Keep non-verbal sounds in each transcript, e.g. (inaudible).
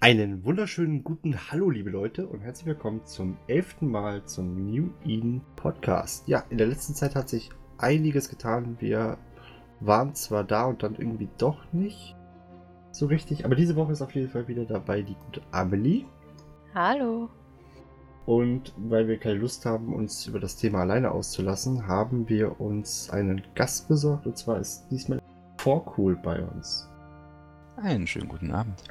Einen wunderschönen guten Hallo, liebe Leute, und herzlich willkommen zum elften Mal zum New Eden Podcast. Ja, in der letzten Zeit hat sich einiges getan. Wir waren zwar da und dann irgendwie doch nicht so richtig, aber diese Woche ist auf jeden Fall wieder dabei die gute Amelie. Hallo. Und weil wir keine Lust haben, uns über das Thema alleine auszulassen, haben wir uns einen Gast besorgt. Und zwar ist diesmal Vorcool bei uns. Einen schönen guten Abend.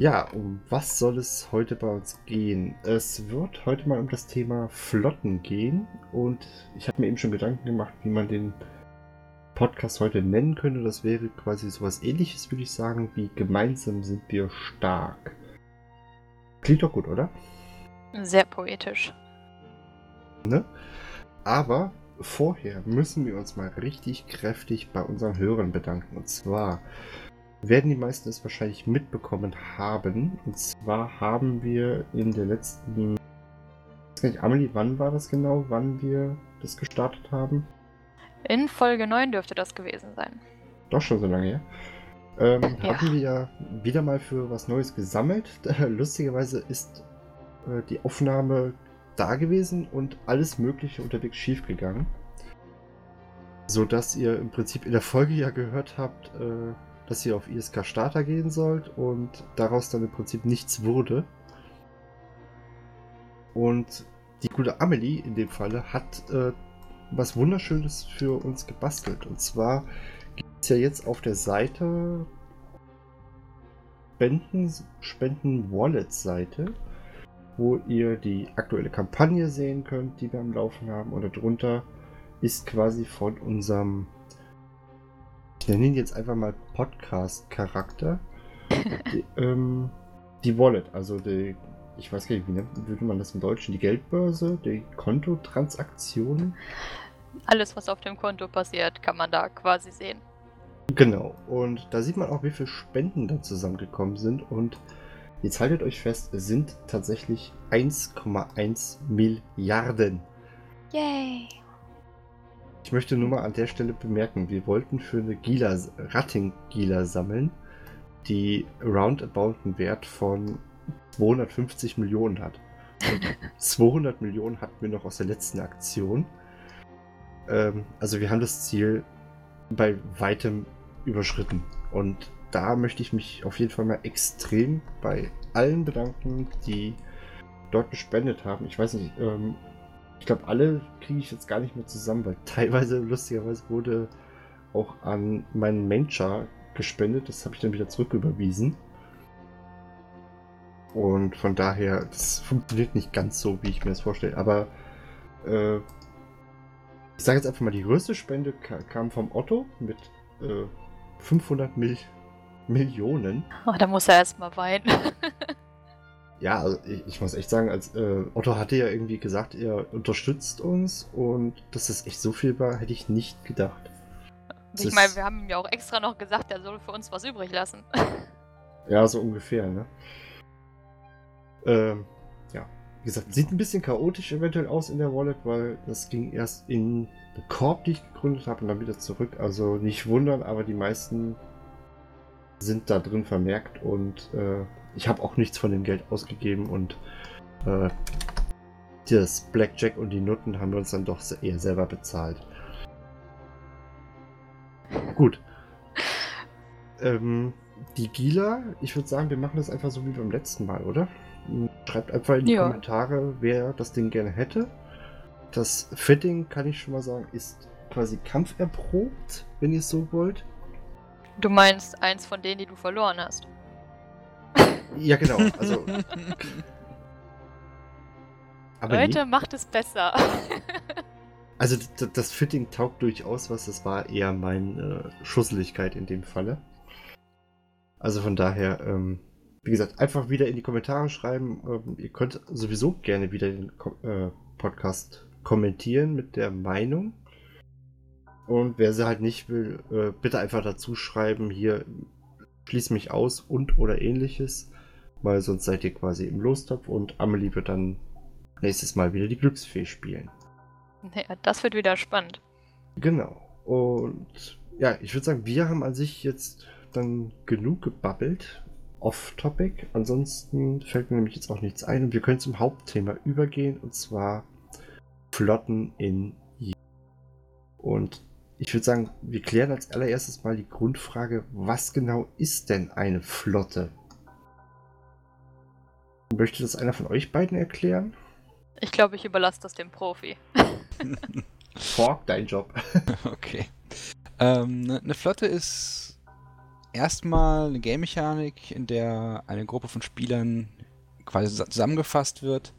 Ja, um was soll es heute bei uns gehen? Es wird heute mal um das Thema Flotten gehen. Und ich habe mir eben schon Gedanken gemacht, wie man den Podcast heute nennen könnte. Das wäre quasi sowas ähnliches, würde ich sagen, wie gemeinsam sind wir stark. Klingt doch gut, oder? Sehr poetisch. Ne? Aber vorher müssen wir uns mal richtig kräftig bei unseren Hörern bedanken. Und zwar werden die meisten es wahrscheinlich mitbekommen haben. Und zwar haben wir in der letzten. Ich weiß gar nicht, Amelie, wann war das genau, wann wir das gestartet haben? In Folge 9 dürfte das gewesen sein. Doch schon so lange her. Ähm, Ja. Haben wir ja wieder mal für was Neues gesammelt. (laughs) Lustigerweise ist äh, die Aufnahme da gewesen und alles Mögliche unterwegs schief gegangen. So dass ihr im Prinzip in der Folge ja gehört habt, äh, dass ihr auf ISK Starter gehen sollt und daraus dann im Prinzip nichts wurde. Und die gute Amelie in dem Falle hat äh, was Wunderschönes für uns gebastelt. Und zwar gibt es ja jetzt auf der Seite Spenden, Spenden Wallet Seite, wo ihr die aktuelle Kampagne sehen könnt, die wir am Laufen haben. Und darunter ist quasi von unserem, ich nenne ihn jetzt einfach mal Podcast-Charakter, die, ähm, die Wallet, also die, ich weiß gar nicht, wie nennt, würde man das im Deutschen, die Geldbörse, die Kontotransaktionen. Alles, was auf dem Konto passiert, kann man da quasi sehen. Genau. Und da sieht man auch, wie viele Spenden da zusammengekommen sind. Und jetzt haltet euch fest, es sind tatsächlich 1,1 Milliarden. Yay! Ich möchte nur mal an der Stelle bemerken, wir wollten für eine Gila, Ratting-Gila sammeln, die roundabout einen Wert von 250 Millionen hat. Und (laughs) 200 Millionen hatten wir noch aus der letzten Aktion. Ähm, also wir haben das Ziel bei weitem überschritten. Und da möchte ich mich auf jeden Fall mal extrem bei allen bedanken, die dort gespendet haben. Ich weiß nicht, ähm, ich glaube, alle kriege ich jetzt gar nicht mehr zusammen, weil (laughs) teilweise, lustigerweise, wurde auch an meinen Mentor gespendet. Das habe ich dann wieder zurücküberwiesen. Und von daher, das funktioniert nicht ganz so, wie ich mir das vorstelle. Aber äh, ich sage jetzt einfach mal, die größte Spende ka kam vom Otto mit äh, 500 Mil Millionen. Oh, da muss er erstmal weinen. (laughs) Ja, also ich, ich muss echt sagen, als äh, Otto hatte ja irgendwie gesagt, er unterstützt uns und dass das echt so viel war, hätte ich nicht gedacht. Das ich meine, wir haben ihm ja auch extra noch gesagt, er soll für uns was übrig lassen. (laughs) Ja, so ungefähr, ne? Ähm, ja. Wie gesagt, sieht ein bisschen chaotisch eventuell aus in der Wallet, weil das ging erst in eine Korb, die ich gegründet habe und dann wieder zurück. Also nicht wundern, aber die meisten sind da drin vermerkt und äh, ich habe auch nichts von dem Geld ausgegeben und äh, das Blackjack und die Nutten haben wir uns dann doch eher selber bezahlt. Gut. Ähm, die Gila, ich würde sagen, wir machen das einfach so wie beim letzten Mal, oder? Schreibt einfach in die Ja. Kommentare, wer das Ding gerne hätte. Das Fitting, kann ich schon mal sagen, ist quasi kampferprobt, wenn ihr es so wollt. Du meinst eins von denen, die du verloren hast. Ja, genau. Also. Leute, macht es besser. (laughs) Also das Fitting taugt durchaus was, das war eher meine äh, Schusseligkeit in dem Falle. Also von daher, ähm, wie gesagt, einfach wieder in die Kommentare schreiben. Ähm, ihr könnt sowieso gerne wieder den Ko äh, Podcast kommentieren mit der Meinung. Und wer sie halt nicht will, äh, bitte einfach dazu schreiben, hier schließ mich aus und oder ähnliches. Weil sonst seid ihr quasi im Lostopf und Amelie wird dann nächstes Mal wieder die Glücksfee spielen. Ja, das wird wieder spannend. Genau. Und ja, ich würde sagen, wir haben an sich jetzt dann genug gebabbelt. off-topic. Ansonsten fällt mir nämlich jetzt auch nichts ein und wir können zum Hauptthema übergehen und zwar Flotten in und ich würde sagen, wir klären als allererstes mal die Grundfrage, was genau ist denn eine Flotte? Möchte das einer von euch beiden erklären? Ich glaube, ich überlasse das dem Profi. (laughs) Fork, dein Job. (laughs) Okay. Ähm, ne- eine Flotte ist erstmal eine Game-Mechanik, in der eine Gruppe von Spielern quasi zus- zusammengefasst wird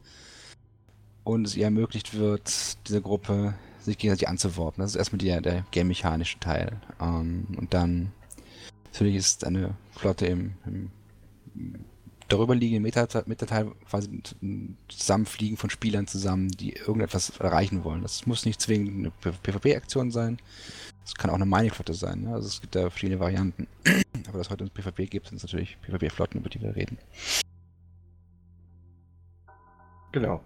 und es ihr ermöglicht wird, diese Gruppe sich gegenseitig anzuworben. Das ist erstmal der, der game-mechanische Teil. Ähm, und dann natürlich ist eine Flotte im, im darüberliegenden Meta- Metateil quasi Zusammenfliegen von Spielern zusammen, die irgendetwas erreichen wollen. Das muss nicht zwingend eine PvP-Aktion sein. Es kann auch eine Mining-Flotte sein. Ne? Also es gibt da verschiedene Varianten. (clears throat) Aber dass heute ein PvP gibt, sind es natürlich PvP-Flotten, über die wir reden. Genau.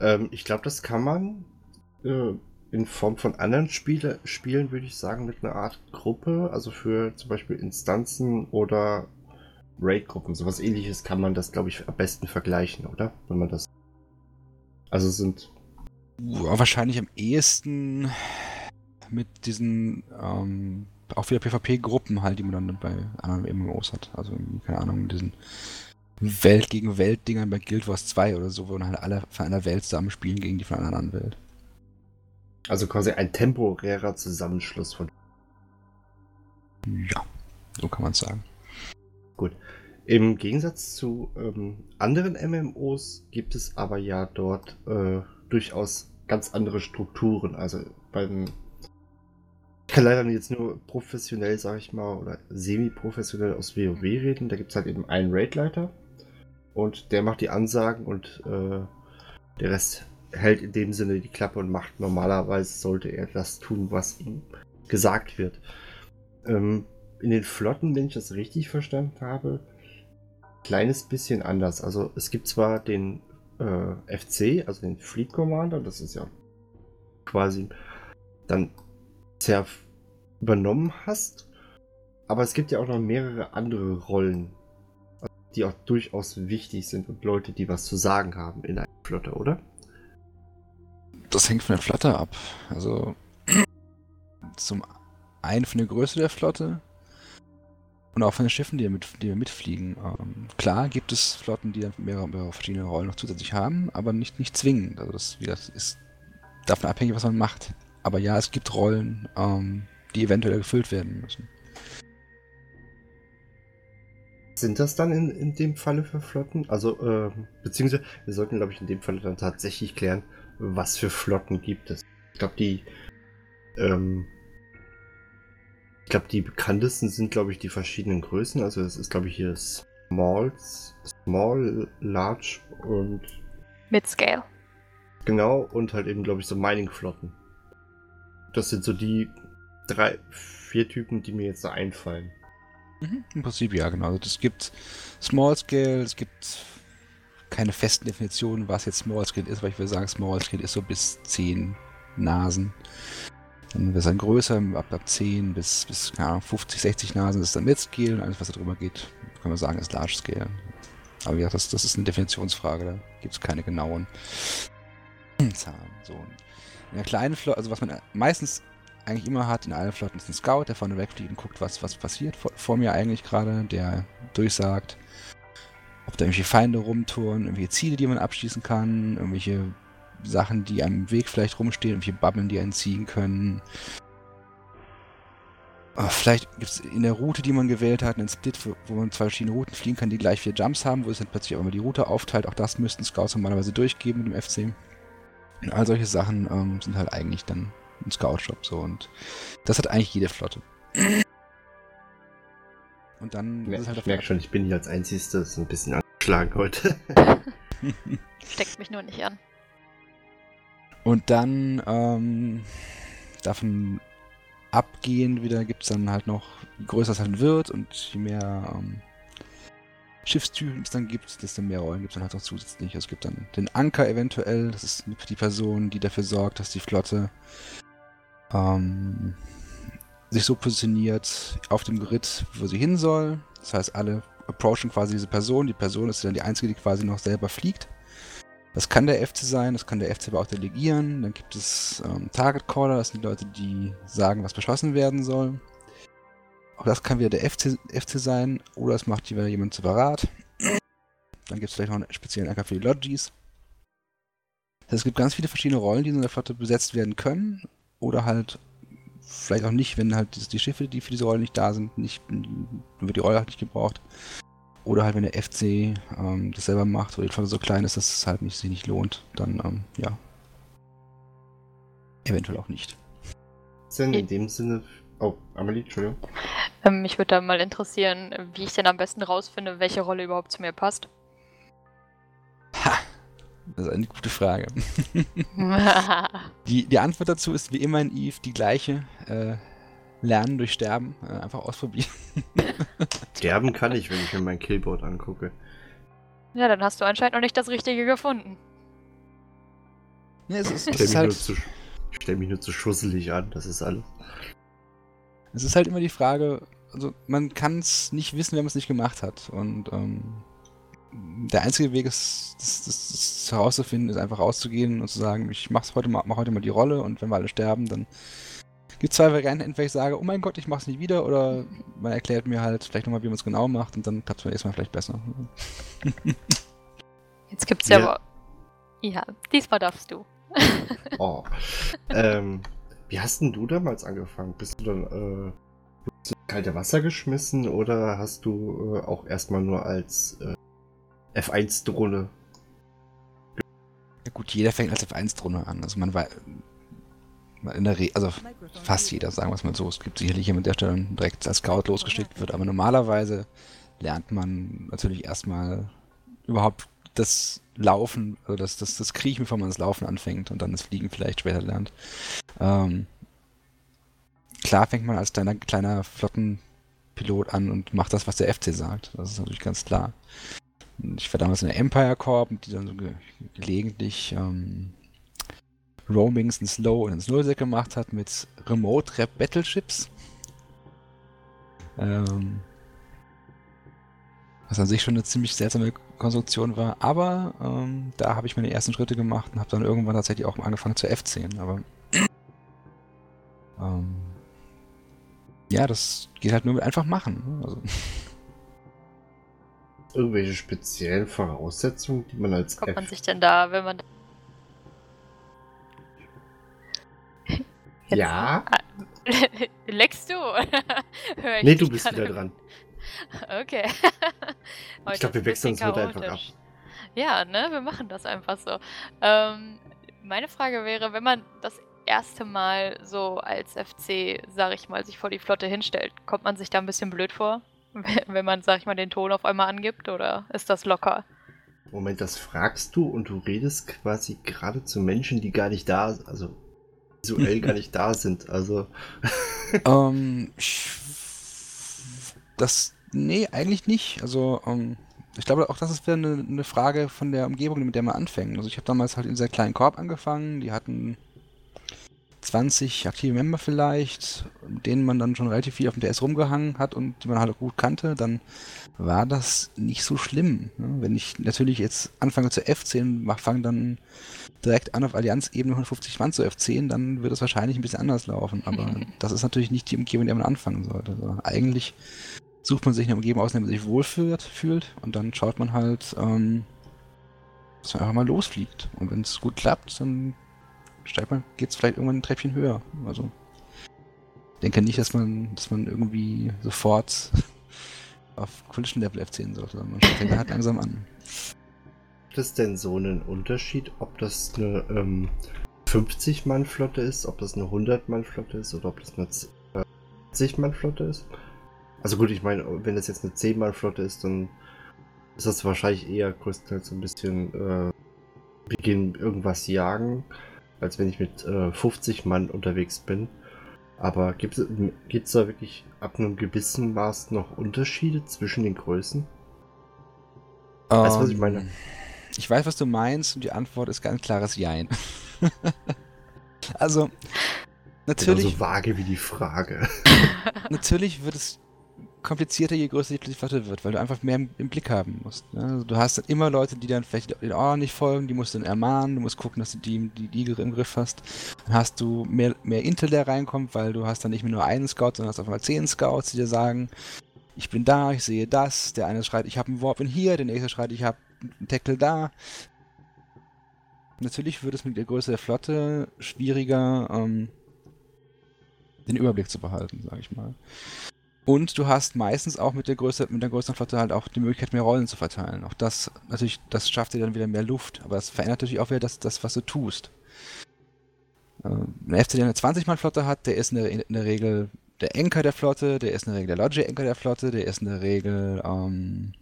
Ähm, ich glaube, das kann man äh, in Form von anderen Spiele, Spielen, würde ich sagen, mit einer Art Gruppe, also für zum Beispiel Instanzen oder Raid-Gruppen, sowas ähnliches kann man das, glaube ich, am besten vergleichen, oder? Wenn man das. Also sind. Ja, wahrscheinlich am ehesten mit diesen ähm, auch wieder PvP-Gruppen halt, die man dann bei anderen MMOs hat. Also keine Ahnung, diesen Welt gegen Welt-Dingern bei Guild Wars 2 oder so, wo dann halt alle von einer Welt zusammen spielen gegen die von einer anderen Welt. Also quasi ein temporärer Zusammenschluss von. Ja, so kann man es sagen. Im Gegensatz zu ähm, anderen MMOs gibt es aber ja dort äh, durchaus ganz andere Strukturen. Also beim. Ich kann leider jetzt nur professionell, sag ich mal, oder semi-professionell aus WoW reden. Da gibt es halt eben einen Raidleiter und der macht die Ansagen und äh, der Rest hält in dem Sinne die Klappe und macht normalerweise sollte er das tun, was ihm gesagt wird. Ähm, in den Flotten, wenn ich das richtig verstanden habe, kleines bisschen anders. Also es gibt zwar den äh, FC, also den Fleet Commander, das ist ja quasi dann sehr übernommen hast, aber es gibt ja auch noch mehrere andere Rollen, die auch durchaus wichtig sind und Leute, die was zu sagen haben in einer Flotte, oder? Das hängt von der Flotte ab. Also (clears throat) zum einen von der Größe der Flotte und auch von den Schiffen, die, wir mit, die mitfliegen. Ähm, klar gibt es Flotten, die mehrere, mehrere verschiedene Rollen noch zusätzlich haben, aber nicht, nicht zwingend. Also das, das ist davon abhängig, was man macht. Aber ja, es gibt Rollen, ähm, die eventuell gefüllt werden müssen. Sind das dann in, in dem Falle für Flotten? Also, äh, beziehungsweise, wir sollten, glaube ich, in dem Falle dann tatsächlich klären, was für Flotten gibt es. Ich glaube, die, ähm, ich glaube, die bekanntesten sind, glaube ich, die verschiedenen Größen. Also, es ist, glaube ich, hier Smalls, Small, Large und Mid-Scale. genau, und halt eben, glaube ich, so Mining-Flotten. Das sind so die drei, vier Typen, die mir jetzt so einfallen. Mhm, Im Prinzip ja, genau. Also es gibt Small Scale, es gibt keine festen Definitionen, was jetzt Small Scale ist, weil ich würde sagen, Small Scale ist so bis 10 Nasen. Dann wird es dann größer, ab, ab 10 bis, bis Ahnung, 50, 60 Nasen ist dann Mid Scale und alles, was da drüber geht, kann man sagen, ist Large Scale. Aber ja, das, das ist eine Definitionsfrage, da gibt es keine genauen (clears throat) Zahlen. So. In der kleinen Flotte, also was man meistens eigentlich immer hat in allen Flotten ist ein Scout, der vorne wegfliegt und guckt, was, was passiert vor, vor mir eigentlich gerade, der durchsagt, ob da irgendwelche Feinde rumtouren, irgendwelche Ziele, die man abschließen kann, irgendwelche Sachen, die am Weg vielleicht rumstehen, irgendwelche Bubbeln, die einen ziehen können. Ah, Vielleicht gibt es in der Route, die man gewählt hat, einen Split, wo, man zwei verschiedene Routen fliegen kann, die gleich vier Jumps haben, wo es dann plötzlich auch immer die Route aufteilt. Auch das müssten Scouts normalerweise durchgeben mit dem FC. Und all solche Sachen ähm, sind halt eigentlich dann ein Scout-Shop so und das hat eigentlich jede Flotte. Und dann Ich ist es halt merke schon, ich bin hier als Einzigste so ein bisschen angeschlagen heute. (laughs) (laughs) Steckt mich nur nicht an. Und dann ähm, davon abgehend wieder gibt es dann halt noch, je größer es halt wird und je mehr ähm, Schiffstypen es dann gibt, desto mehr Rollen gibt es dann halt noch zusätzlich. Es gibt dann den Anker eventuell, das ist die Person, die dafür sorgt, dass die Flotte ähm, sich so positioniert auf dem Grid, wo sie hin soll. Das heißt, alle approachen quasi diese Person. Die Person ist dann die einzige, die quasi noch selber fliegt. Das kann der FC sein, das kann der FC aber auch delegieren. Dann gibt es ähm, Target Caller, das sind die Leute, die sagen, was beschossen werden soll. Auch das kann wieder der FC, FC sein oder es macht wieder jemand separat. Dann gibt es vielleicht noch einen speziellen Anker für die Logis. Es gibt ganz viele verschiedene Rollen, die in der Flotte besetzt werden können. Oder halt vielleicht auch nicht, wenn halt die Schiffe, die für diese Rolle nicht da sind, nicht, wird die Rolle halt nicht gebraucht. Oder halt, wenn der FC ähm, das selber macht, oder die Flotte so klein ist, dass es halt nicht, sich nicht lohnt, dann, ähm, ja. Eventuell auch nicht. Denn in dem Sinne. Oh, Amelie, Entschuldigung. Ähm, mich würde da mal interessieren, wie ich denn am besten rausfinde, welche Rolle überhaupt zu mir passt. Ha! Das ist eine gute Frage. (laughs) die, die Antwort dazu ist wie immer in Eve die gleiche. Äh, lernen durch Sterben. Äh, einfach ausprobieren. (laughs) Sterben kann ich, wenn ich mir mein Killboard angucke. ja, dann hast du anscheinend noch nicht das Richtige gefunden. Ja, es ist, Ich (laughs) es ist stelle mich, halt, nur zu- ich stell mich nur zu schusselig an, das ist alles. es ist halt immer die Frage, also man kann es nicht wissen, wenn man es nicht gemacht hat. Und ähm, der einzige Weg, ist, das, das, das herauszufinden, ist einfach rauszugehen und zu sagen, ich mach's heute mal, mach heute mal die Rolle und wenn wir alle sterben, dann gibt es zwei Varianten. Entweder ich sage, oh mein Gott, ich mach's nicht wieder, oder man erklärt mir halt vielleicht nochmal, wie man es genau macht und dann klappt es beim nächsten Mal vielleicht besser. (laughs) Jetzt gibt's ja, Ja. aber. Ja, diesmal darfst du. (laughs) Oh. ähm, wie hast denn du damals angefangen? Bist du dann äh, bist du kalte Wasser geschmissen oder hast du äh, auch erstmal nur als äh, F1-Drohne? Ja gut, jeder fängt als F1-Drohne an. Also man war in der Re also fast jeder, sagen wir es mal so. Es gibt sicherlich jemand, der dann direkt als Scout losgeschickt wird, aber normalerweise lernt man natürlich erstmal überhaupt das Laufen, also das, das, das Kriechen, bevor man das Laufen anfängt und dann das Fliegen vielleicht später lernt. Ähm, klar fängt man als kleiner, kleiner Flottenpilot an und macht das, was der FC sagt. Das ist natürlich ganz klar. Ich war damals in der Empire Corp, die dann so ge gelegentlich ähm, Roamings ins Low und ins Nullsec gemacht hat mit Remote Rap Battleships. Ähm, was an sich schon eine ziemlich seltsame Konstruktion war, aber ähm, da habe ich meine ersten Schritte gemacht und habe dann irgendwann tatsächlich auch angefangen zu F10, aber (clears throat) ähm, ja, das geht halt nur mit einfach machen. ne? Also, Irgendwelche speziellen Voraussetzungen, die man als Kommt man sich denn da, wenn man. Jetzt- Ja? (laughs) Leckst du? (laughs) Ich Nee, du bist gerade? wieder dran. (laughs) Okay. Heute glaub, wir wechseln uns heute einfach chaotisch. Ja, ne, wir machen das einfach so. Ähm, meine Frage wäre, wenn man das erste Mal so als FC, sag ich mal, sich vor die Flotte hinstellt, kommt man sich da ein bisschen blöd vor? Wenn man, sag ich mal, den Ton auf einmal angibt oder ist das locker? Moment, das fragst du und du redest quasi gerade zu Menschen, die gar nicht da sind, also visuell gar (laughs) nicht da sind. Also, (laughs) ähm, das, nee, eigentlich nicht. Also, ähm, ich glaube auch, das ist wieder eine, eine Frage von der Umgebung, mit der man anfängt. Also ich habe damals halt in dieser kleinen Korb angefangen, die hatten 20 aktive Member vielleicht, denen man dann schon relativ viel auf dem DS rumgehangen hat und die man halt auch gut kannte, dann war das nicht so schlimm. Ne? Wenn ich natürlich jetzt anfange zu F10, fange dann direkt an auf Allianz-Ebene 150 Mann zu F10, dann wird es wahrscheinlich ein bisschen anders laufen. Aber (laughs) das ist natürlich nicht die Umgebung, in der man anfangen sollte. sondern eigentlich sucht man sich eine Umgebung aus, in der man sich wohlfühlt fühlt, und dann schaut man halt, ähm, dass man einfach mal losfliegt. Und wenn es gut klappt, dann steigt man, geht es vielleicht irgendwann ein Treppchen höher. Also ich denke nicht, dass man, dass man irgendwie sofort (laughs) auf Collision Level F10 sollte, man fängt halt langsam an. gibt es denn so einen Unterschied, ob das eine ähm, 50-Mann-Flotte ist, ob das eine 100-Mann-Flotte ist oder ob das eine 40-Mann-Flotte ist? Also gut, ich meine, wenn das jetzt eine 10-Mann-Flotte ist, dann ist das wahrscheinlich eher größtenteils so ein bisschen äh, Beginn irgendwas jagen, als wenn ich mit äh, 50 Mann unterwegs bin. Aber gibt es da wirklich ab einem gewissen Maß noch Unterschiede zwischen den Größen? Weißt du, was ich meine? Ähm, Ich weiß, was du meinst und die Antwort ist ganz klares Jein. (laughs) also, natürlich, Genauso vage wie die Frage. (laughs) natürlich wird es komplizierter, je größer die Flotte wird, weil du einfach mehr im, im Blick haben musst. Ja? Also du hast dann immer Leute, die dann vielleicht den Ohren nicht folgen, die musst du dann ermahnen, du musst gucken, dass du die, die, die im Griff hast. Dann hast du mehr, mehr Intel, der reinkommt, weil du hast dann nicht mehr nur einen Scout, sondern hast auf einmal zehn Scouts, die dir sagen, ich bin da, ich sehe das. Der eine schreit, ich habe einen Warp in hier, der nächste schreit, ich habe einen Tackle da. Natürlich wird es mit der Größe der Flotte schwieriger, ähm, den Überblick zu behalten, sage ich mal. Und du hast meistens auch mit der, Größe, mit der größeren Flotte halt auch die Möglichkeit, mehr Rollen zu verteilen. Auch das, natürlich, das schafft dir dann wieder mehr Luft, aber das verändert natürlich auch wieder das, das was du tust. Äh, ein FC, der eine 20-Mann-Flotte hat, der ist in der, in der Regel der Anker der Flotte, der ist in der Regel der Logic-Anker der Flotte, der ist in der Regel, ähm,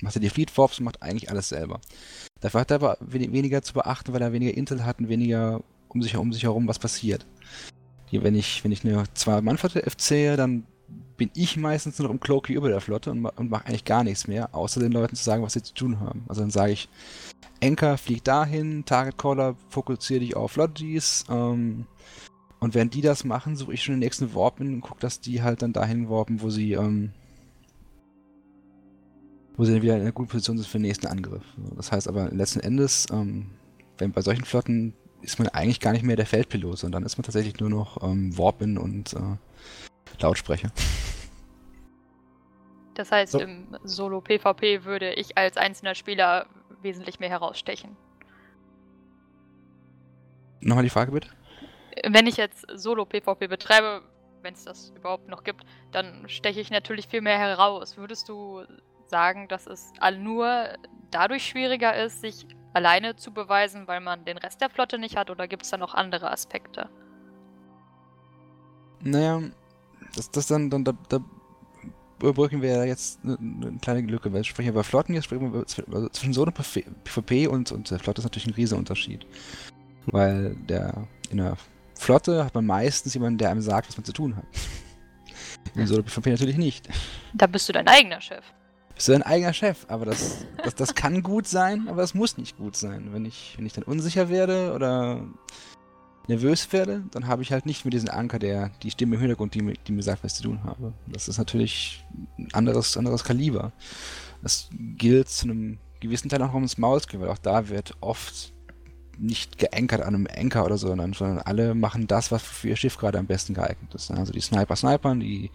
macht er die Fleet Warps und macht eigentlich alles selber. Dafür hat er aber weniger zu beachten, weil er weniger Intel hat und weniger um sich, um sich herum was passiert. Hier, wenn ich, wenn ich eine Zwei-Mann-Flotte FC, dann bin ich meistens nur noch im Cloaky über der Flotte und, und mache eigentlich gar nichts mehr, außer den Leuten zu sagen, was sie zu tun haben. Also dann sage ich, Anker, flieg dahin, Target Caller, fokussiere dich auf Lodgies, ähm, und während die das machen, suche ich schon den nächsten Warp und gucke, dass die halt dann dahin warpen, wo sie, ähm, wo sie dann wieder in einer guten Position sind für den nächsten Angriff. Das heißt aber letzten Endes, ähm, wenn bei solchen Flotten ist man eigentlich gar nicht mehr der Feldpilot, sondern ist man tatsächlich nur noch ähm, Warpin und äh, Lautsprecher. Das heißt, so. im Solo-PvP würde ich als einzelner Spieler wesentlich mehr herausstechen. Nochmal die Frage bitte? wenn ich jetzt Solo-PvP betreibe, wenn es das überhaupt noch gibt, dann steche ich natürlich viel mehr heraus. Würdest du sagen, dass es nur dadurch schwieriger ist, sich alleine zu beweisen, weil man den Rest der Flotte nicht hat, oder gibt es da noch andere Aspekte? Naja, das, das dann, dann da, da überbrücken wir ja jetzt eine, eine, kleine Lücke. Wir sprechen über Flotten, jetzt sprechen wir also zwischen Solo-PvP und, und der Flotte ist natürlich ein riesiger Unterschied. Weil der in der Flotte hat man meistens jemanden, der einem sagt, was man zu tun hat. In Solo PvP natürlich nicht. Da bist du dein eigener Chef. Bist du dein eigener Chef, aber das, das, das kann gut sein, aber es muss nicht gut sein. Wenn ich, wenn ich dann unsicher werde oder nervös werde, dann habe ich halt nicht mehr diesen Anker, der die Stimme im Hintergrund, die, die mir sagt, was zu tun habe. Das ist natürlich ein anderes, anderes Kaliber. Das gilt zu einem gewissen Teil auch ums Maulskill, weil auch da wird oft nicht geankert an einem Anker oder so, sondern, sondern alle machen das, was für ihr Schiff gerade am besten geeignet ist. Also die Sniper snipern, die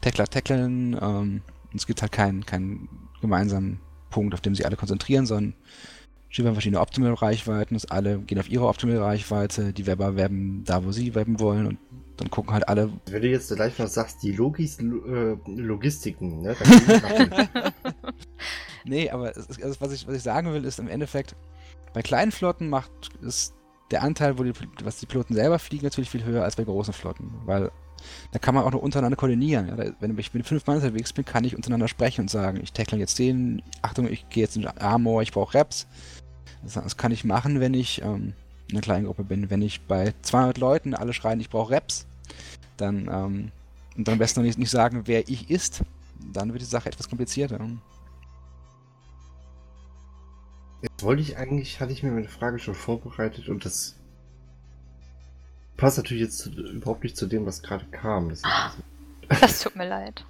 Tackler tackeln. Ähm, es gibt halt keinen, keinen gemeinsamen Punkt, auf dem sie alle konzentrieren, sondern Schiffe haben verschiedene optimale Reichweiten, alle gehen auf ihre optimale Reichweite, die Webber werben da, wo sie werben wollen und dann gucken halt alle. Wenn du jetzt gleich noch sagst, die Logis, äh, Logistiken, ne? (laughs) nee, aber es, also was, ich, was ich sagen will, ist im Endeffekt, bei kleinen Flotten macht ist der Anteil, wo die, was die Piloten selber fliegen, natürlich viel höher als bei großen Flotten, weil da kann man auch noch untereinander koordinieren. Ja? Wenn ich mit fünf Mann unterwegs bin, kann ich untereinander sprechen und sagen, ich tackle jetzt den, Achtung, ich gehe jetzt in Armor, ich brauche Reps. Das, kann ich machen, wenn ich ähm, in einer kleinen Gruppe bin. Wenn ich bei 200 Leuten alle schreien, ich brauche Reps, dann ähm, und dann am besten noch nicht, nicht sagen, wer ich ist, dann wird die Sache etwas komplizierter. Jetzt wollte ich eigentlich, hatte ich mir meine Frage schon vorbereitet und das passt natürlich jetzt überhaupt nicht zu dem, was gerade kam. Das, das tut mir leid.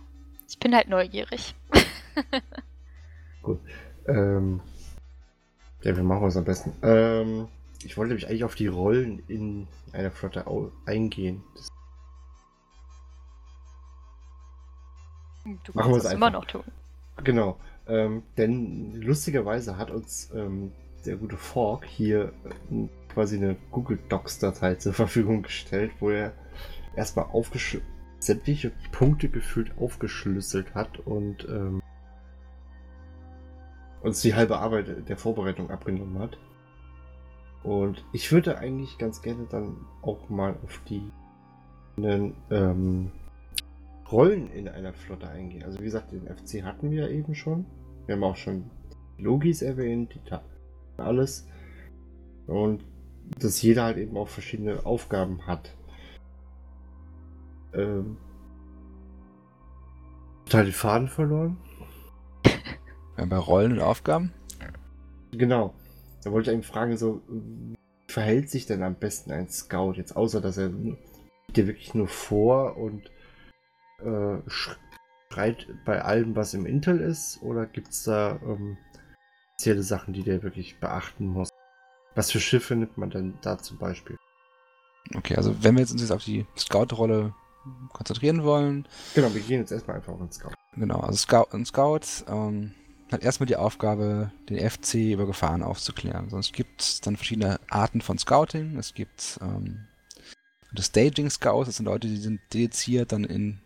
Ich bin halt neugierig. (laughs) Gut. Ähm, ja, wir machen es am besten. Ähm, ich wollte nämlich eigentlich auf die Rollen in einer Flotte eingehen. Das du machen wir es immer noch tun. Genau. Ähm, denn lustigerweise hat uns ähm, der gute Fork hier äh, quasi eine Google Docs-Datei zur (laughs) Verfügung gestellt, wo er erstmal sämtliche Punkte gefühlt aufgeschlüsselt hat und ähm, uns die halbe Arbeit der Vorbereitung abgenommen hat. Und ich würde eigentlich ganz gerne dann auch mal auf die ähm, Rollen in einer Flotte eingehen. Also wie gesagt, den FC hatten wir ja eben schon. Wir haben auch schon Logis erwähnt, die Ta alles. Und dass jeder halt eben auch verschiedene Aufgaben hat. Ähm, total den Faden verloren. Ja, bei Rollen und Aufgaben? Genau. Da wollte ich eigentlich fragen, so, wie verhält sich denn am besten ein Scout jetzt, außer dass er dir wirklich nur vor und äh, schreibt breit bei allem, was im Intel ist? Oder gibt es da ähm, spezielle Sachen, die der wirklich beachten muss? Was für Schiffe nimmt man denn da zum Beispiel? Okay, also wenn wir jetzt uns jetzt auf die Scout-Rolle konzentrieren wollen. Genau, wir gehen jetzt erstmal einfach auf den Scout. Genau, also Scout, ein Scout ähm, hat erstmal die Aufgabe, den FC über Gefahren aufzuklären. Sonst gibt es dann verschiedene Arten von Scouting. Es gibt ähm, das Staging Scouts, das sind Leute, die sind dediziert dann in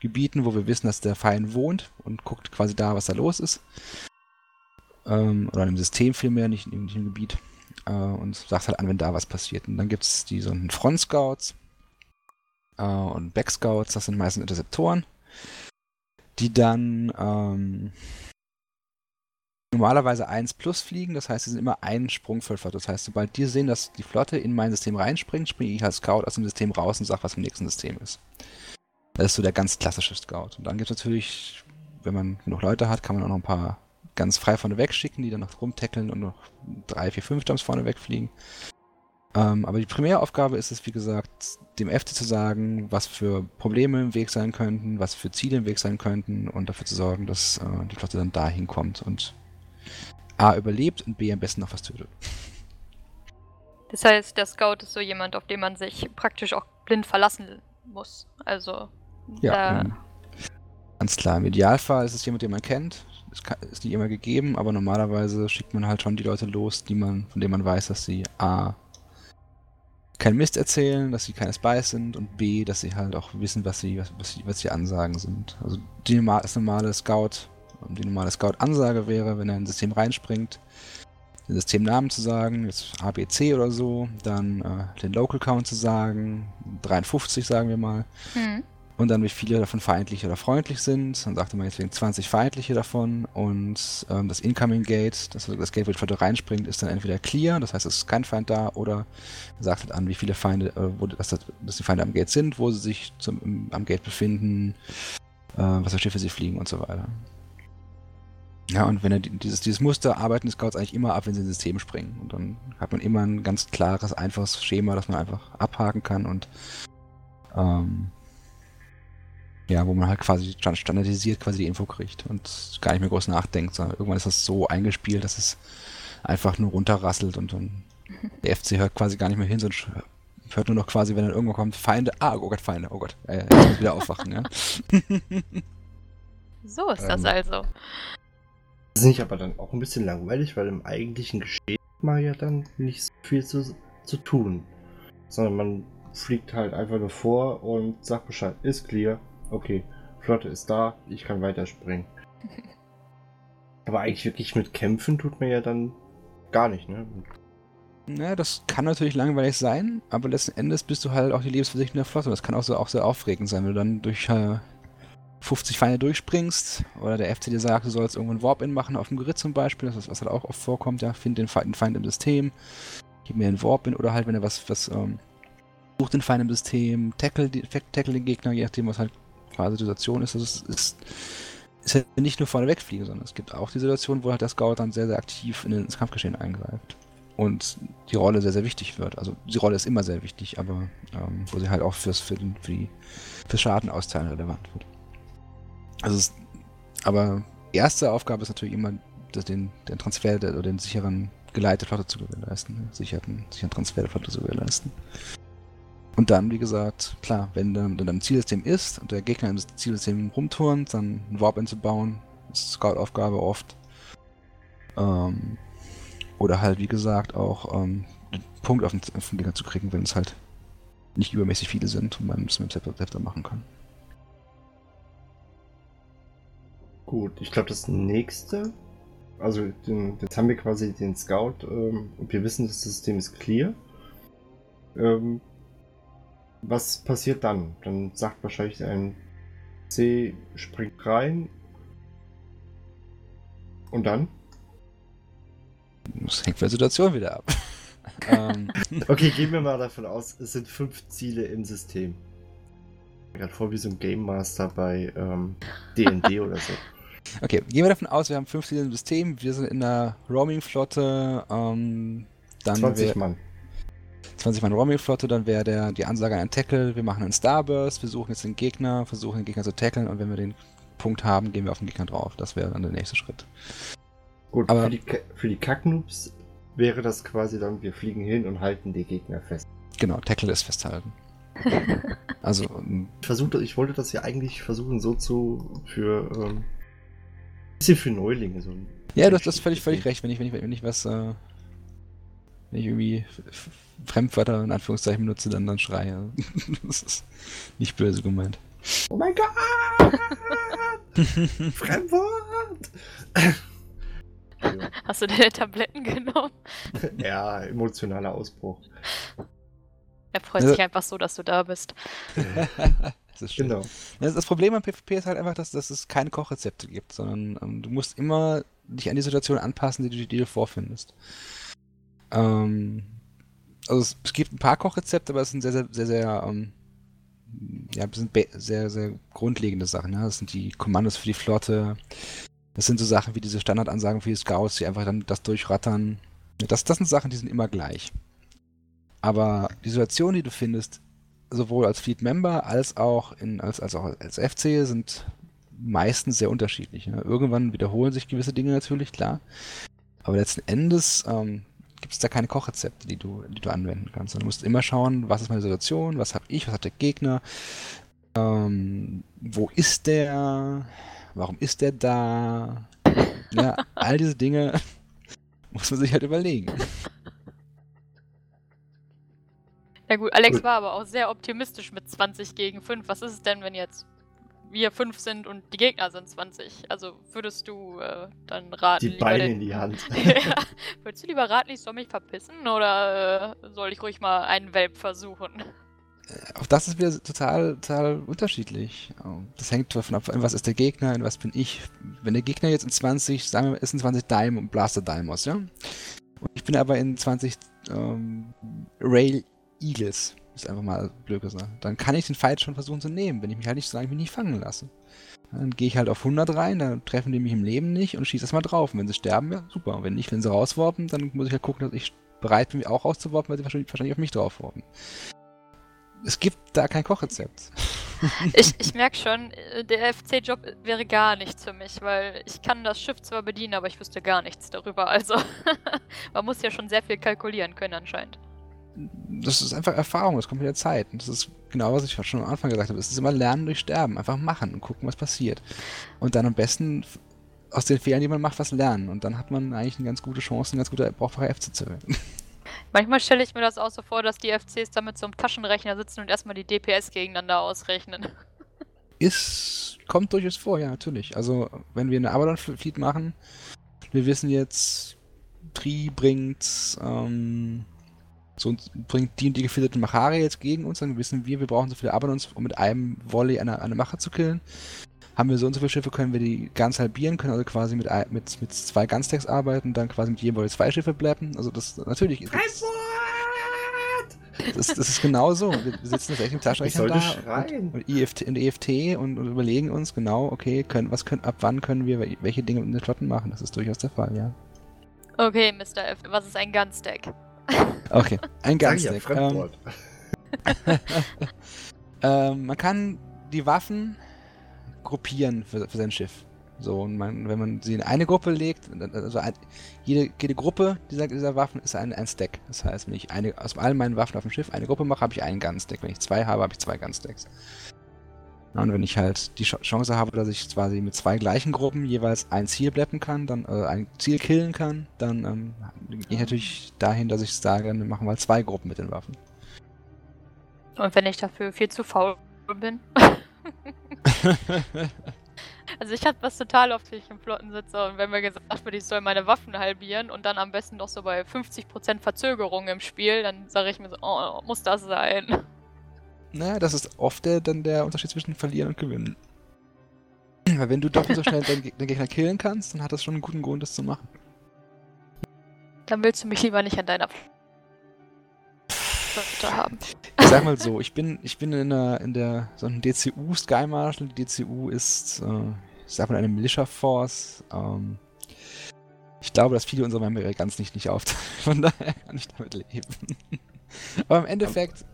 Gebieten, wo wir wissen, dass der Feind wohnt und guckt quasi da, was da los ist. Ähm, oder im System vielmehr, nicht, nicht im Gebiet. Äh, und sagt halt an, wenn da was passiert. Und dann gibt es die so Front Scouts äh, und Back Scouts, das sind meistens Interceptoren, die dann ähm, normalerweise 1 plus fliegen, das heißt, sie sind immer einen Sprung für Flotte. Das heißt, sobald die sehen, dass die Flotte in mein System reinspringt, springe ich als Scout aus dem System raus und sage, was im nächsten System ist. Das ist so der ganz klassische Scout. Und dann gibt es natürlich, wenn man genug Leute hat, kann man auch noch ein paar ganz frei vorne wegschicken, die dann noch rumtackeln und noch drei, vier, fünf Jumps vorne wegfliegen. Ähm, aber die Primäraufgabe ist es, wie gesagt, dem FC zu sagen, was für Probleme im Weg sein könnten, was für Ziele im Weg sein könnten und dafür zu sorgen, dass äh, die Flotte dann dahin kommt und A überlebt und B am besten noch was tötet. Das heißt, der Scout ist so jemand, auf den man sich praktisch auch blind verlassen muss. Also. Ja. Ähm, ganz klar. Im Idealfall ist es jemand, den man kennt. Es ist nicht immer gegeben, aber normalerweise schickt man halt schon die Leute los, die man, von denen man weiß, dass sie A kein Mist erzählen, dass sie keine Spies sind und B, dass sie halt auch wissen, was sie, was, was, was die Ansagen sind. Also die, das normale Scout die normale Scout-Ansage wäre, wenn er in ein System reinspringt, den Systemnamen zu sagen, jetzt ABC oder so, dann äh, den Local Count zu sagen, 53 sagen wir mal. Mhm. Und dann, wie viele davon feindlich oder freundlich sind. Dann sagte man jetzt wegen 20 feindliche davon. Und ähm, das Incoming Gate, das, das Gate, wo die Flotte reinspringt, ist dann entweder clear, das heißt, es ist kein Feind da, oder sagt halt an, wie viele Feinde, äh, wo, dass, dass, die Feinde am Gate sind, wo sie sich zum, am Gate befinden, äh, was für Schiffe sie fliegen und so weiter. Ja, und wenn er dieses, dieses Muster arbeiten Scouts eigentlich immer ab, wenn sie ins System springen. Und dann hat man immer ein ganz klares, einfaches Schema, das man einfach abhaken kann und ähm, ja, wo man halt quasi standardisiert quasi die Info kriegt und gar nicht mehr groß nachdenkt, sondern irgendwann ist das so eingespielt, dass es einfach nur runterrasselt und dann (laughs) der FC hört quasi gar nicht mehr hin, sondern hört nur noch quasi, wenn dann irgendwo kommt, Feinde, ah, oh Gott, Feinde, oh Gott, äh, jetzt muss wieder aufwachen, ja. (laughs) So ist das ähm, also. Das ist nicht aber dann auch ein bisschen langweilig, weil im eigentlichen Geschehen mal ja dann nicht so viel zu, zu tun. Sondern man fliegt halt einfach nur vor und sagt Bescheid, ist clear, okay, Flotte ist da, ich kann weiterspringen. (laughs) aber eigentlich wirklich mit Kämpfen tut man ja dann gar nicht, ne? Naja, das kann natürlich langweilig sein, aber letzten Endes bist du halt auch die Lebensversicherung der Flotte. Das kann auch so auch sehr aufregend sein, wenn du dann durch äh, 50 Feinde durchspringst oder der FC dir sagt, du sollst irgendwo ein Warp-In machen auf dem Grid zum Beispiel, das ist was halt auch oft vorkommt, ja, find den Feind, im System, gib mir einen Warp-In oder halt, wenn er was, was ähm, sucht den Feind im System, tackle, tackle den Gegner, je nachdem, was halt quasi die Situation ist. Das ist, ist, ist halt nicht nur vorne wegfliegen, sondern es gibt auch die Situation, wo halt der Scout dann sehr, sehr aktiv in ins Kampfgeschehen eingreift. Und die Rolle sehr, sehr wichtig wird. Also die Rolle ist immer sehr wichtig, aber ähm, wo sie halt auch fürs, für, den, für, die, fürs Schaden austeilen relevant wird. Also es, aber erste Aufgabe ist natürlich immer, den, den Transfer der, oder den sicheren geleitete Flotte zu gewährleisten. Ne? Sicherten, sicheren Transfer der Flotte zu gewährleisten. Und dann, wie gesagt, klar, wenn dann, dann im Zielsystem ist und der Gegner im Zielsystem rumturnt, dann ein Warp einzubauen, ist Scout-Aufgabe oft. Ähm, oder halt, wie gesagt, auch ähm, den Punkt auf den, auf den Gegner zu kriegen, wenn es halt nicht übermäßig viele sind und man es mit dem Zepter machen kann. Gut, ich glaube, das nächste, also den, jetzt haben wir quasi den Scout ähm, und wir wissen, das System ist clear. Ähm, was passiert dann? Dann sagt wahrscheinlich ein C, springt rein. Und dann? Das hängt von der Situation wieder ab. (laughs) Ähm. okay, gehen wir mal davon aus, es sind fünf Ziele im System. Gerade vor wie so ein Game Master bei ähm, DND oder so. Okay, gehen wir davon aus, wir haben 15 im System, wir sind in der Roaming-Flotte. Ähm, 20 wär, Mann. 20 Mann Roaming-Flotte, dann wäre der die Ansage ein Tackle, wir machen einen Starburst, wir suchen jetzt den Gegner, versuchen den Gegner zu tackeln und wenn wir den Punkt haben, gehen wir auf den Gegner drauf. Das wäre dann der nächste Schritt. Gut, Aber- für die, für die Kacknoobs wäre das quasi dann, wir fliegen hin und halten die Gegner fest. Genau, Tackle ist festhalten. (laughs) Also, Ich, versuchte, ich wollte das ja eigentlich versuchen, so zu für ähm, bisschen für Neulinge. So ein ja, du hast das völlig, völlig recht, wenn ich, wenn ich, wenn ich was, äh, wenn ich irgendwie Fremdwörter in Anführungszeichen benutze, dann, dann schreie. (laughs) das ist nicht böse gemeint. Oh mein Gott! (laughs) Fremdwort! Hast du deine Tabletten genommen? (laughs) ja, emotionaler Ausbruch. Er freut Also- sich einfach so, dass du da bist. Das ist schön. Genau. Das, das Problem am PvP ist halt einfach, dass, dass es keine Kochrezepte gibt, sondern ähm, du musst immer dich an die Situation anpassen, die du, die du vorfindest. Ähm, also es, es gibt ein paar Kochrezepte, aber es sind sehr, sehr, sehr, sehr, ähm, ja, sind sehr, sehr grundlegende Sachen. Ja? Das sind die Kommandos für die Flotte. Das sind so Sachen wie diese Standardansagen für die Scouts, die einfach dann das durchrattern. Das, das sind Sachen, die sind immer gleich. Aber die Situation, die du findest, sowohl als Fleet Member als auch in, als, als auch als FC sind meistens sehr unterschiedlich. Ne? Irgendwann wiederholen sich gewisse Dinge natürlich, klar. Aber letzten Endes ähm, gibt es da keine Kochrezepte, die du, die du anwenden kannst. Du musst immer schauen, was ist meine Situation, was habe ich, was hat der Gegner, ähm, wo ist der, warum ist der da? Ja, all diese Dinge (laughs) muss man sich halt überlegen. Ja gut, Alex Gut. war aber auch sehr optimistisch mit 20 gegen 5. Was ist es denn, wenn jetzt wir 5 sind und die Gegner sind 20? Also würdest du äh, dann raten, Die Beine den- in die Hand. (laughs) ja. Würdest du lieber raten, ich soll mich verpissen oder äh, soll ich ruhig mal einen Welp versuchen? Auch das ist wieder total, total unterschiedlich. Ähm, Das hängt davon ab, in was ist der Gegner, in was bin ich. Wenn der Gegner jetzt in 20, sagen wir, ist in 20 Daim und Blaster Daimos, ja? Und ich bin aber in 20 ähm, Rail Eagles, ist einfach mal blöd gesagt. Dann kann ich den Fight schon versuchen zu nehmen, wenn ich mich halt nicht, solange ich mich nicht fangen lasse. Dann gehe ich halt auf 100 rein, dann treffen die mich im Leben nicht und schieße erstmal drauf. Und wenn sie sterben, ja, super. Und wenn nicht, wenn sie rausworfen, dann muss ich halt gucken, dass ich bereit bin, auch rauszuworfen, weil sie wahrscheinlich, wahrscheinlich auf mich draufworfen. Es gibt da kein Kochrezept. (laughs) Ich, ich merke schon, äh, der FC-Job wäre gar nichts für mich, weil ich kann das Schiff zwar bedienen, aber ich wüsste gar nichts darüber. Also (laughs) man muss ja schon sehr viel kalkulieren können anscheinend. Das ist einfach Erfahrung, das kommt mit der Zeit. Und das ist genau, was ich schon am Anfang gesagt habe. Es ist immer Lernen durch Sterben. Einfach machen und gucken, was passiert. Und dann am besten aus den Fehlern, die man macht, was lernen. Und dann hat man eigentlich eine ganz gute Chance, ein ganz guter brauchbarer FC zu werden. (laughs) Manchmal stelle ich mir das auch so vor, dass die FCs da mit so einem Taschenrechner sitzen und erstmal die DPS gegeneinander ausrechnen. (laughs) Ist, kommt durchaus vor, ja, natürlich. Also, wenn wir eine Abaddon-Fleet machen, wir wissen jetzt, Tri bringt, ähm, so bringt die und die gefilterten Machare jetzt gegen uns, dann wissen wir, wir brauchen so viele Abaddons, um mit einem Volley eine, eine Mache zu killen. Haben wir so und so viele Schiffe, können wir die ganz halbieren, können also quasi mit, ein- mit, mit zwei Gunstacks arbeiten, dann quasi mit jedem Volley zwei Schiffe bleiben. Also das natürlich. Das, das, das ist genau so. Wir wir sitzen jetzt echt im Ich Taschenrechner sollte da schreien. und, und, IFT, und EFT und, und überlegen uns genau, okay, können, was können, ab wann können wir wel- welche Dinge in den Flotten machen. Das ist durchaus der Fall, ja. Okay, Mr. F, was ist ein Gunstack? Okay, ein ich ja, ähm, (laughs) ähm, man kann die Waffen gruppieren für, für sein Schiff. So, und man, wenn man sie in eine Gruppe legt, also ein, jede, jede Gruppe dieser, dieser Waffen ist ein, ein Stack. Das heißt, wenn ich eine, aus all meinen Waffen auf dem Schiff eine Gruppe mache, habe ich einen Gunstack. Wenn ich zwei habe, habe ich zwei Gunstacks. Und wenn ich halt die Ch- Chance habe, dass ich quasi mit zwei gleichen Gruppen jeweils ein Ziel bleppen kann, dann äh, ein Ziel killen kann, dann ähm, gehe ich natürlich dahin, dass ich sage, dann machen wir halt zwei Gruppen mit den Waffen. Und wenn ich dafür viel zu faul bin? (laughs) Also ich hatte was total oft, wie ich im Flotten sitze und wenn mir gesagt wird, ich soll meine Waffen halbieren und dann am besten noch so bei 50% Verzögerung im Spiel, dann sage ich mir so, oh, muss das sein? Naja, das ist oft der, dann der Unterschied zwischen Verlieren und Gewinnen. (clears throat) Weil wenn du doppelt so schnell den, Ge- den Gegner killen kannst, dann hat das schon einen guten Grund, das zu machen. Dann willst du mich lieber nicht an deiner haben. Ich sag mal (laughs) so, ich bin, ich bin in der, in der so einem DCU Sky Marshal. Die DCU ist, äh, ich sag mal, eine Militia Force. Ähm, ich glaube, dass viele unserer Member ganz nicht, nicht aufteilen. (laughs) Von daher kann ich damit leben. Aber im Endeffekt,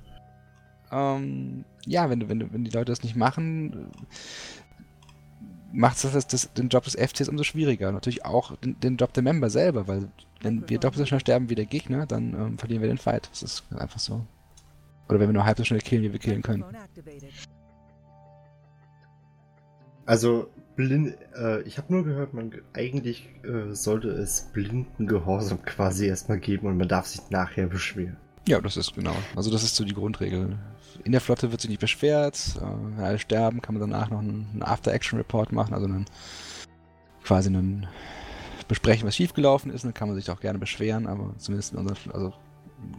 ähm, ja, wenn, wenn, wenn die Leute das nicht machen, macht das, das, den Job des FCs umso schwieriger. Natürlich auch den, den Job der Member selber, weil wenn wir doppelt so schnell sterben wie der Gegner, dann ähm, verlieren wir den Fight. Das ist einfach so. Oder wenn wir nur halb so schnell killen, wie wir killen können. Also, blind, äh, ich habe nur gehört, man eigentlich äh, sollte es blinden Gehorsam quasi erstmal geben und man darf sich nachher beschweren. Ja, das ist genau. Also das ist so die Grundregel. In der Flotte wird sich nicht beschwert. Äh, wenn alle sterben, kann man danach noch einen After-Action-Report machen, also einen, quasi einen besprechen, was schiefgelaufen ist. Dann kann man sich auch gerne beschweren, aber zumindest in unseren, also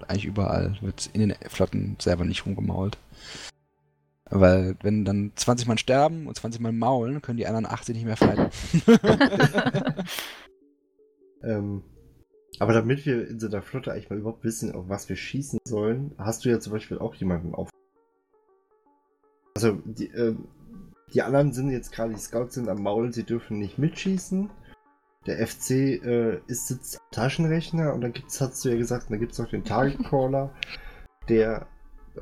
eigentlich überall wird in den Flotten selber nicht rumgemault. Weil wenn dann 20 Mann sterben und 20 Mann maulen, können die anderen 80 nicht mehr fighten. (laughs) ähm, aber damit wir in so einer Flotte eigentlich mal überhaupt wissen, auf was wir schießen sollen, hast du ja zum Beispiel auch jemanden auf. Also die, äh, die anderen sind jetzt gerade, die Scouts sind am Maul, sie dürfen nicht mitschießen. Der FC äh, ist sitzt am Taschenrechner und dann gibt's, hast du ja gesagt, dann gibt es noch den Target Caller, der,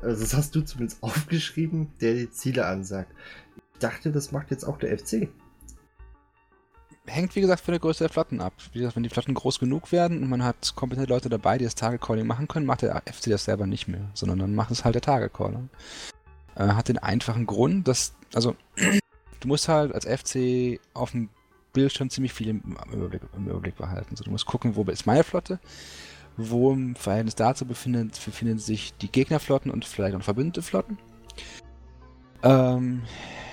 also das hast du zumindest (laughs) aufgeschrieben, der die Ziele ansagt. Ich dachte, das macht jetzt auch der FC hängt, wie gesagt, von der Größe der Flotten ab. Wie gesagt, wenn die Flotten groß genug werden und man hat kompetente Leute dabei, die das Target Calling machen können, macht der FC das selber nicht mehr, sondern dann macht es halt der Target Caller. Äh, hat den einfachen Grund, dass, also, du musst halt als FC auf dem Bildschirm ziemlich viel im Überblick, im Überblick behalten. So, du musst gucken, wo ist meine Flotte, wo im Verhältnis dazu befinden, befinden sich die Gegnerflotten und vielleicht auch verbündete Flotten. Ähm,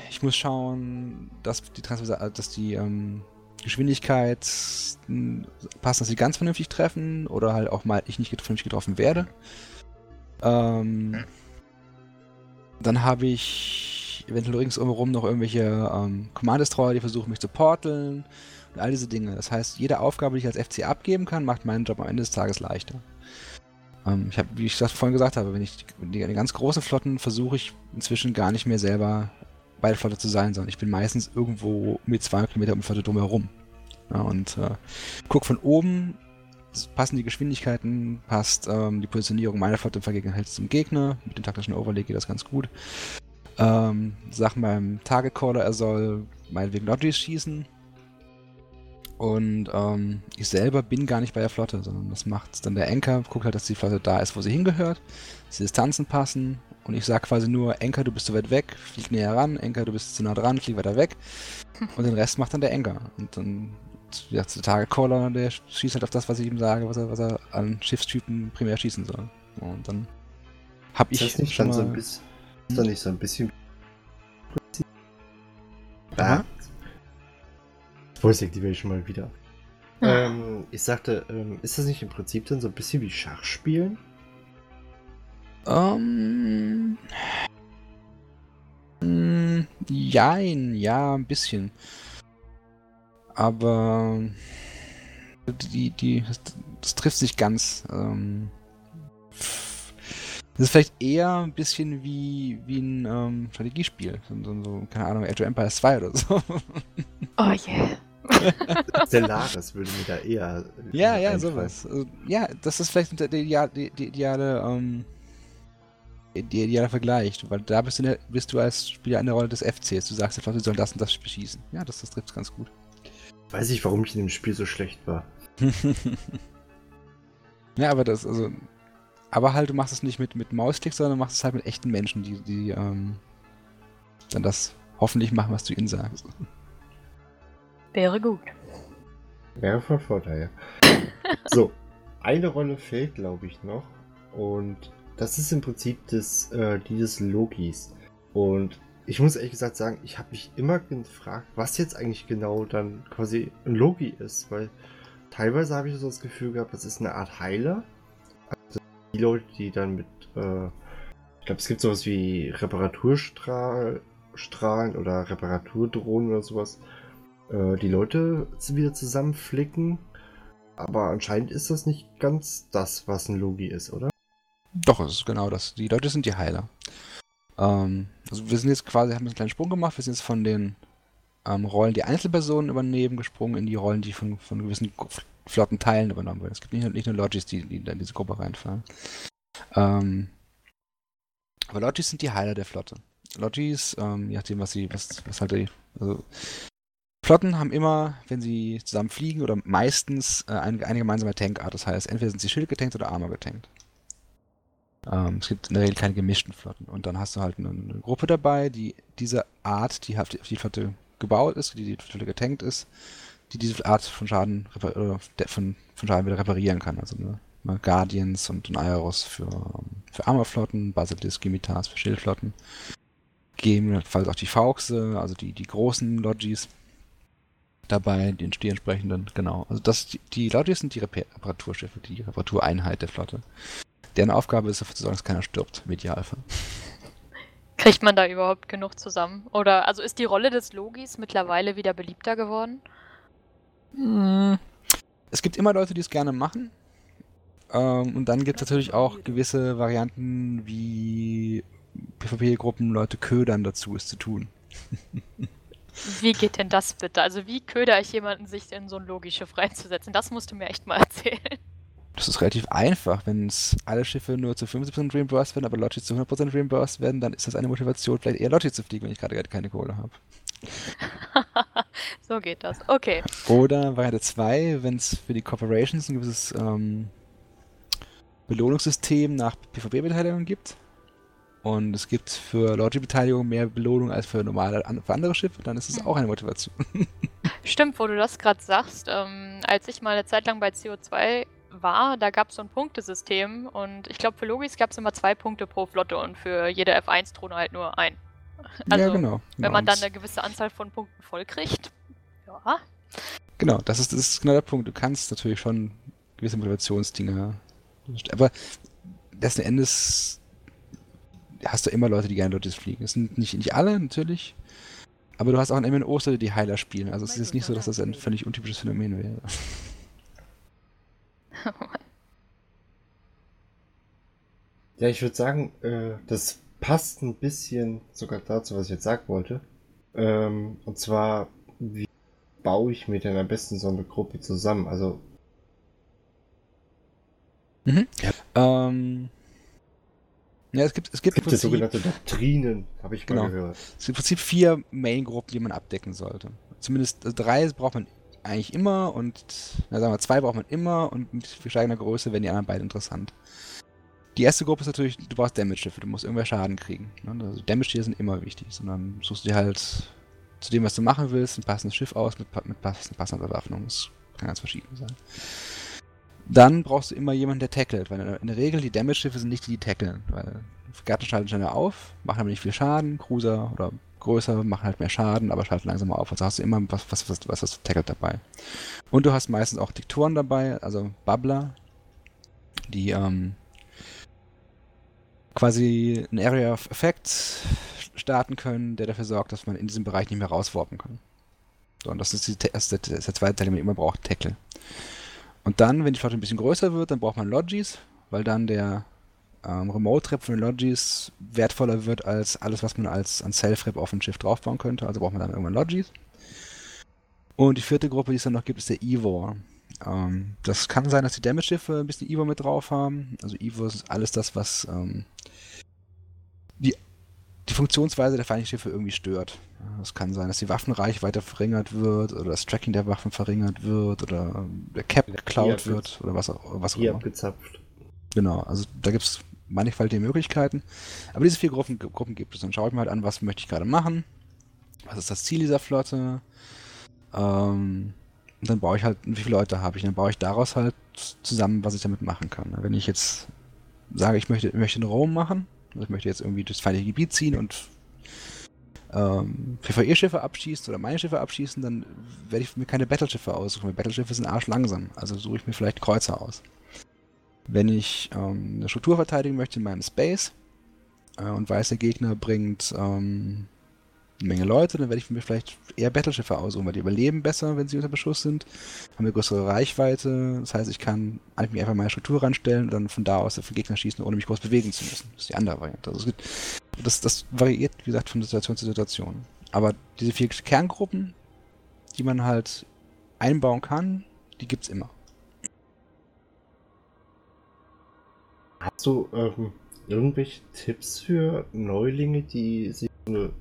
ich muss schauen, dass die, Transversal dass die ähm, Geschwindigkeit passen, dass sie ganz vernünftig treffen oder halt auch mal ich nicht vernünftig getroffen werde. Ähm, dann habe ich eventuell ringsum noch irgendwelche ähm, Command Destroyer, die versuchen mich zu porteln und all diese Dinge. Das heißt, jede Aufgabe, die ich als FC abgeben kann, macht meinen Job am Ende des Tages leichter. Ähm, ich habe, wie ich das vorhin gesagt habe, wenn ich die, die ganz großen Flotten versuche ich inzwischen gar nicht mehr selber bei der Flotte zu sein, sondern ich bin meistens irgendwo mit 200 Kilometer um die Flotte drumherum. Ja, und äh, guck von oben, passen die Geschwindigkeiten, passt ähm, die Positionierung meiner Flotte im Vergegenheit zum Gegner. Mit dem taktischen Overlay geht das ganz gut. Ähm, Sachen beim Target Caller, er soll meinetwegen Lodges schießen. Und ähm, ich selber bin gar nicht bei der Flotte, sondern das macht dann der Anker, guckt halt, dass die Flotte da ist, wo sie hingehört, dass die Distanzen passen. Und ich sage quasi nur, Anker, du bist zu weit weg, flieg näher ran, Anker, du bist zu nah dran, flieg weiter weg. (laughs) Und den Rest macht dann der Anker. Und dann der Tagecaller, der schießt halt auf das, was ich ihm sage, was er, was er an Schiffstypen primär schießen soll. Und dann habe ich das nicht schon mal... So ein bisschen, ist das nicht so ein bisschen... Ah. Voice Activation mal wieder. Ja. Ähm, ich sagte, ähm, ist das nicht im Prinzip dann so ein bisschen wie Schachspielen? Ähm... Um, jein, ja, ein bisschen aber die, die, das, das trifft sich ganz. Ähm, das ist vielleicht eher ein bisschen wie, wie ein ähm, Strategiespiel. So, so, keine Ahnung, Age of Empires 2 oder so. (laughs) Oh yeah. (laughs) Stellaris würde mir da eher. Ja, ja, einfallen. sowas. Also, ja, das ist vielleicht der, der, der, ideale, ähm, der ideale Vergleich, weil da bist du, der, bist du als Spieler in der Rolle des FCs. Du sagst einfach, du sollst das und das beschießen. Ja, das, das trifft ganz gut. Weiß ich, warum ich in dem Spiel so schlecht war. (laughs) ja, aber das, also. Aber halt, du machst es nicht mit, mit Mausklick, sondern du machst es halt mit echten Menschen, die, die ähm, dann das hoffentlich machen, was du ihnen sagst. Wäre gut. Wäre von Vorteil, ja. (laughs) so, eine Rolle fehlt, glaube ich, noch. Und das ist im Prinzip das, äh, die des Logis. Und ich muss ehrlich gesagt sagen, ich habe mich immer gefragt, was jetzt eigentlich genau dann quasi ein Logi ist, weil teilweise habe ich so das Gefühl gehabt, das ist eine Art Heiler. Also die Leute, die dann mit, äh, ich glaube, es gibt sowas wie Reparaturstrahlen oder Reparaturdrohnen oder sowas, äh, die Leute wieder zusammenflicken. Aber anscheinend ist das nicht ganz das, was ein Logi ist, oder? Doch, es ist genau das. Die Leute sind die Heiler. Ähm, also wir sind jetzt quasi, haben einen kleinen Sprung gemacht, wir sind jetzt von den ähm, Rollen, die Einzelpersonen übernehmen, gesprungen in die Rollen, die von, von gewissen flotten Teilen übernommen werden. Es gibt nicht nur, nicht nur Logis, die, die in diese Gruppe reinfallen. Ähm, aber Logis sind die Heiler der Flotte. Logis, ähm, je nachdem, was sie, was, was halt die, also Flotten haben immer, wenn sie zusammen fliegen, oder meistens äh, eine, eine gemeinsame Tankart. Das heißt, entweder sind sie Schild getankt oder Armor getankt. Ähm, es gibt in der Regel keine gemischten Flotten. Und dann hast du halt eine, eine Gruppe dabei, die diese Art, die auf die, auf die Flotte gebaut ist, die die Flotte getankt ist, die diese Art von Schaden oder von, von Schaden wieder reparieren kann. Also ne, ne Guardians und Aeros für, ähm, für Armorflotten, Basilisk, Gimitas für Schildflotten. Gegebenenfalls auch die Fauxe, also die, die großen Logis dabei, die, die entsprechenden, genau. Also das, die, die Logis sind die Reparaturschiffe, die Reparatureinheit der Flotte. Deren Aufgabe ist dafür zu sorgen, dass keiner stirbt, im Idealfall. Kriegt man da überhaupt genug zusammen? Oder also ist die Rolle des Logis mittlerweile wieder beliebter geworden? Hm. Es gibt immer Leute, die es gerne machen. Ähm, und dann gibt es natürlich auch gewisse Varianten, wie PvP-Gruppen Leute ködern dazu, es zu tun. (laughs) Wie geht denn das bitte? Also wie köder ich jemanden, sich in so ein Logischiff reinzusetzen? Das musst du mir echt mal erzählen. Das ist relativ einfach. Wenn alle Schiffe nur zu 50% reimbursed werden, aber Logis zu 100% reimbursed werden, dann ist das eine Motivation, vielleicht eher Logis zu fliegen, wenn ich gerade keine Kohle habe. (laughs) so geht das. Okay. Oder Variante 2, wenn es für die Corporations ein gewisses ähm, Belohnungssystem nach PvP-Beteiligung gibt. Und es gibt für Logi-Beteiligung mehr Belohnung als für normale für andere Schiffe, dann ist es hm. auch eine Motivation. (laughs) Stimmt, wo du das gerade sagst. Ähm, als ich mal eine Zeit lang bei CO2 war, da gab es so ein Punktesystem und ich glaube, für Logis gab es immer zwei Punkte pro Flotte und für jede F1-Drohne halt nur ein. Also, ja, genau. Wenn man dann eine gewisse Anzahl von Punkten voll kriegt, ja. Genau, das ist, das ist genau der Punkt. Du kannst natürlich schon gewisse Motivationsdinge. Aber letzten Endes hast du immer Leute, die gerne Logis fliegen. Es sind nicht, nicht alle, natürlich. Aber du hast auch ein MNO, die Heiler spielen. Also es ist jetzt nicht so, dass das ein völlig untypisches Phänomen wäre. (laughs) ja, ich würde sagen, äh, das passt ein bisschen sogar dazu, was ich jetzt sagen wollte. Ähm, und zwar, wie baue ich mir denn am besten so eine Gruppe zusammen? Also. Mhm. Ja. Ähm. Ja, es gibt, es gibt, es gibt sogenannte Doktrinen, habe ich genau. mal gehört. Es gibt im Prinzip vier Main-Gruppen, die man abdecken sollte. Zumindest also drei braucht man eigentlich immer und, na sagen wir, zwei braucht man immer und mit steigender Größe werden die anderen beiden interessant. Die erste Gruppe ist natürlich, du brauchst Damage-Schiffe, du musst irgendwer Schaden kriegen. Ne? Also Damage-Tiere sind immer wichtig, sondern suchst du dir halt zu dem, was du machen willst, ein passendes Schiff aus mit, mit passender Bewaffnung. Das kann ganz verschieden sein. Dann brauchst du immer jemanden, der tackelt, weil in der Regel die Damage-Schiffe sind nicht die, die tackeln, weil Gatten schalten schneller auf, machen aber nicht viel Schaden, Cruiser oder größer, machen halt mehr Schaden, aber schalten langsamer auf. Also hast du immer was, was, was, was das tackelt dabei. Und du hast meistens auch Diktoren dabei, also Bubbler, die ähm, quasi ein Area of Effect starten können, der dafür sorgt, dass man in diesem Bereich nicht mehr rauswarpen kann. So, und das ist, die, das ist der zweite Teil, den man immer braucht, Tackle. Und dann, wenn die Flotte ein bisschen größer wird, dann braucht man Logis, weil dann der ähm, Remote-Rep von den Logis wertvoller wird als alles, was man als an Self-Rep auf ein Schiff draufbauen könnte. Also braucht man dann irgendwann Logis. Und die vierte Gruppe, die es dann noch gibt, ist der Evor. Ähm, das kann sein, dass die Damage-Schiffe ein bisschen Evo mit drauf haben. Also Evo ist alles das, was ähm, die, die Funktionsweise der feindlichen Schiffe irgendwie stört. Es kann sein, dass die Waffenreichweite verringert wird oder das Tracking der Waffen verringert wird oder der Cap geklaut wird oder was auch, was auch immer. gezapft. Genau, also da gibt es mannigfaltige Möglichkeiten. Aber diese vier Gruppen, Gruppen gibt es. Dann schaue ich mir halt an, was möchte ich gerade machen. Was ist das Ziel dieser Flotte? Ähm, und dann baue ich halt, wie viele Leute habe ich? dann baue ich daraus halt zusammen, was ich damit machen kann. Wenn ich jetzt sage, ich möchte, möchte einen Raum machen, also ich möchte jetzt irgendwie das feindliche Gebiet ziehen und ähm, PvE-Schiffe abschießen oder meine Schiffe abschießen, dann werde ich mir keine Battleschiffe aussuchen. Battleschiffe sind arschlangsam. Also suche ich mir vielleicht Kreuzer aus. Wenn ich ähm, eine Struktur verteidigen möchte in meinem Space äh, und weiß, der Gegner bringt ähm, eine Menge Leute, dann werde ich mir vielleicht eher Battleschiffe aussuchen, weil die überleben besser, wenn sie unter Beschuss sind, haben eine größere Reichweite. Das heißt, ich kann mir einfach meine Struktur ranstellen und dann von da aus auf den Gegner schießen, ohne mich groß bewegen zu müssen. Das ist die andere Variante. Also gibt, das, das variiert, wie gesagt, von Situation zu Situation. Aber diese vier Kerngruppen, die man halt einbauen kann, die gibt es immer. Hast du ähm, irgendwelche Tipps für Neulinge, die sich eine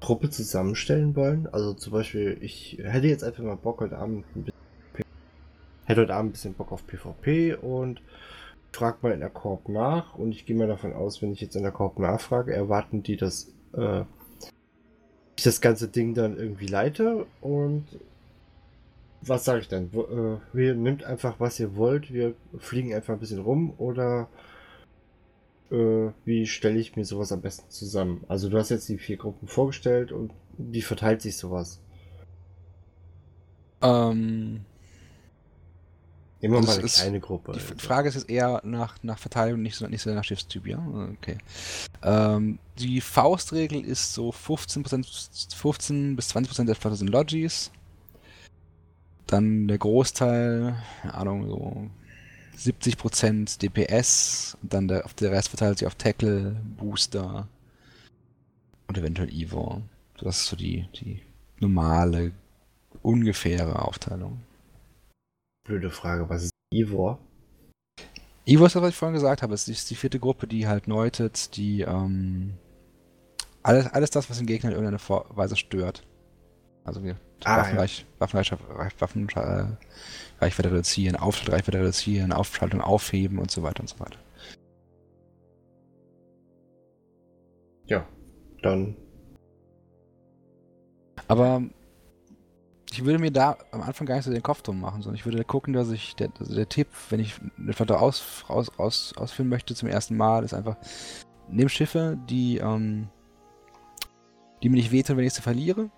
Truppe zusammenstellen wollen. Also zum Beispiel, ich hätte jetzt einfach mal Bock heute Abend ein bisschen, hätte heute Abend ein bisschen Bock auf PvP und frag mal in der Korb nach und ich gehe mal davon aus, wenn ich jetzt in der Korb nachfrage, erwarten die, dass äh, ich das ganze Ding dann irgendwie leite und was sage ich dann? Wo, äh, wir nimmt einfach, was ihr wollt, wir fliegen einfach ein bisschen rum oder äh, wie stelle ich mir sowas am besten zusammen? Also du hast jetzt die vier Gruppen vorgestellt und wie verteilt sich sowas? Ähm, Das mal eine ist- kleine Gruppe. die also. Frage ist jetzt eher nach, nach Verteilung, nicht so, nicht so nach Schiffstyp, ja? Okay. Ähm, die Faustregel ist so 15%, 15 bis 20% der Flotte sind Logis. Dann der Großteil, keine Ahnung, so 70% DPS. Und dann der, der Rest verteilt sich auf Tackle, Booster und eventuell. So, Das ist so die, die normale, ungefähre Aufteilung. Blöde Frage, was ist Ivor? Evo ist das, was ich vorhin gesagt habe. Es ist die vierte Gruppe, die halt neutet, die ähm, alles, alles das, was den Gegner in irgendeiner Weise stört. Also wir Ah, Waffenreich, Waffenreich, Waffen, äh, Reichweite reduzieren, Aufschaltreichweite reduzieren, Aufschaltung aufheben und so weiter und so weiter. Ja, dann Aber ich würde mir da am Anfang gar nicht so den Kopf drum machen, sondern ich würde gucken, dass ich, der, also der Tipp, wenn ich eine Flotte aus, aus, aus, ausführen möchte zum ersten Mal, ist einfach, nimm Schiffe, die, ähm, die mir nicht wehtun, wenn ich sie verliere.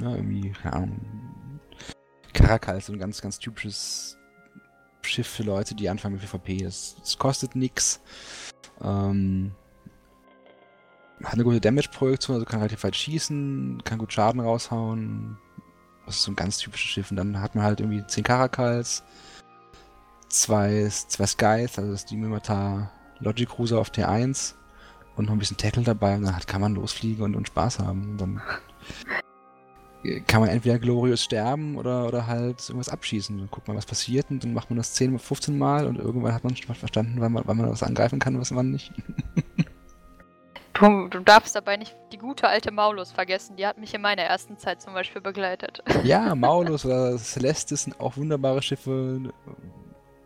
Ja, irgendwie, keine Ahnung. Caracal ist so ein ganz, ganz typisches Schiff für Leute, die anfangen mit PvP. Das kostet nix. Ähm, hat eine gute Damage-Projektion, also kann relativ weit schießen, kann gut Schaden raushauen. Das ist so ein ganz typisches Schiff. Und dann hat man halt irgendwie 10 Caracals, zwei, zwei Skies, also das Mimitar Logic Cruiser auf T1 und noch ein bisschen Tackle dabei und dann hat, kann man losfliegen und, und Spaß haben. Und dann kann man entweder glorious sterben oder, oder halt irgendwas abschießen. Dann guckt man, was passiert und dann macht man das 10, 15 Mal und irgendwann hat man schon verstanden, wann man, wann man was angreifen kann und was man nicht. Du, du darfst dabei nicht die gute alte Maulus vergessen. Die hat mich in meiner ersten Zeit zum Beispiel begleitet. Ja, (laughs) Maulus oder Celestis sind auch wunderbare Schiffe.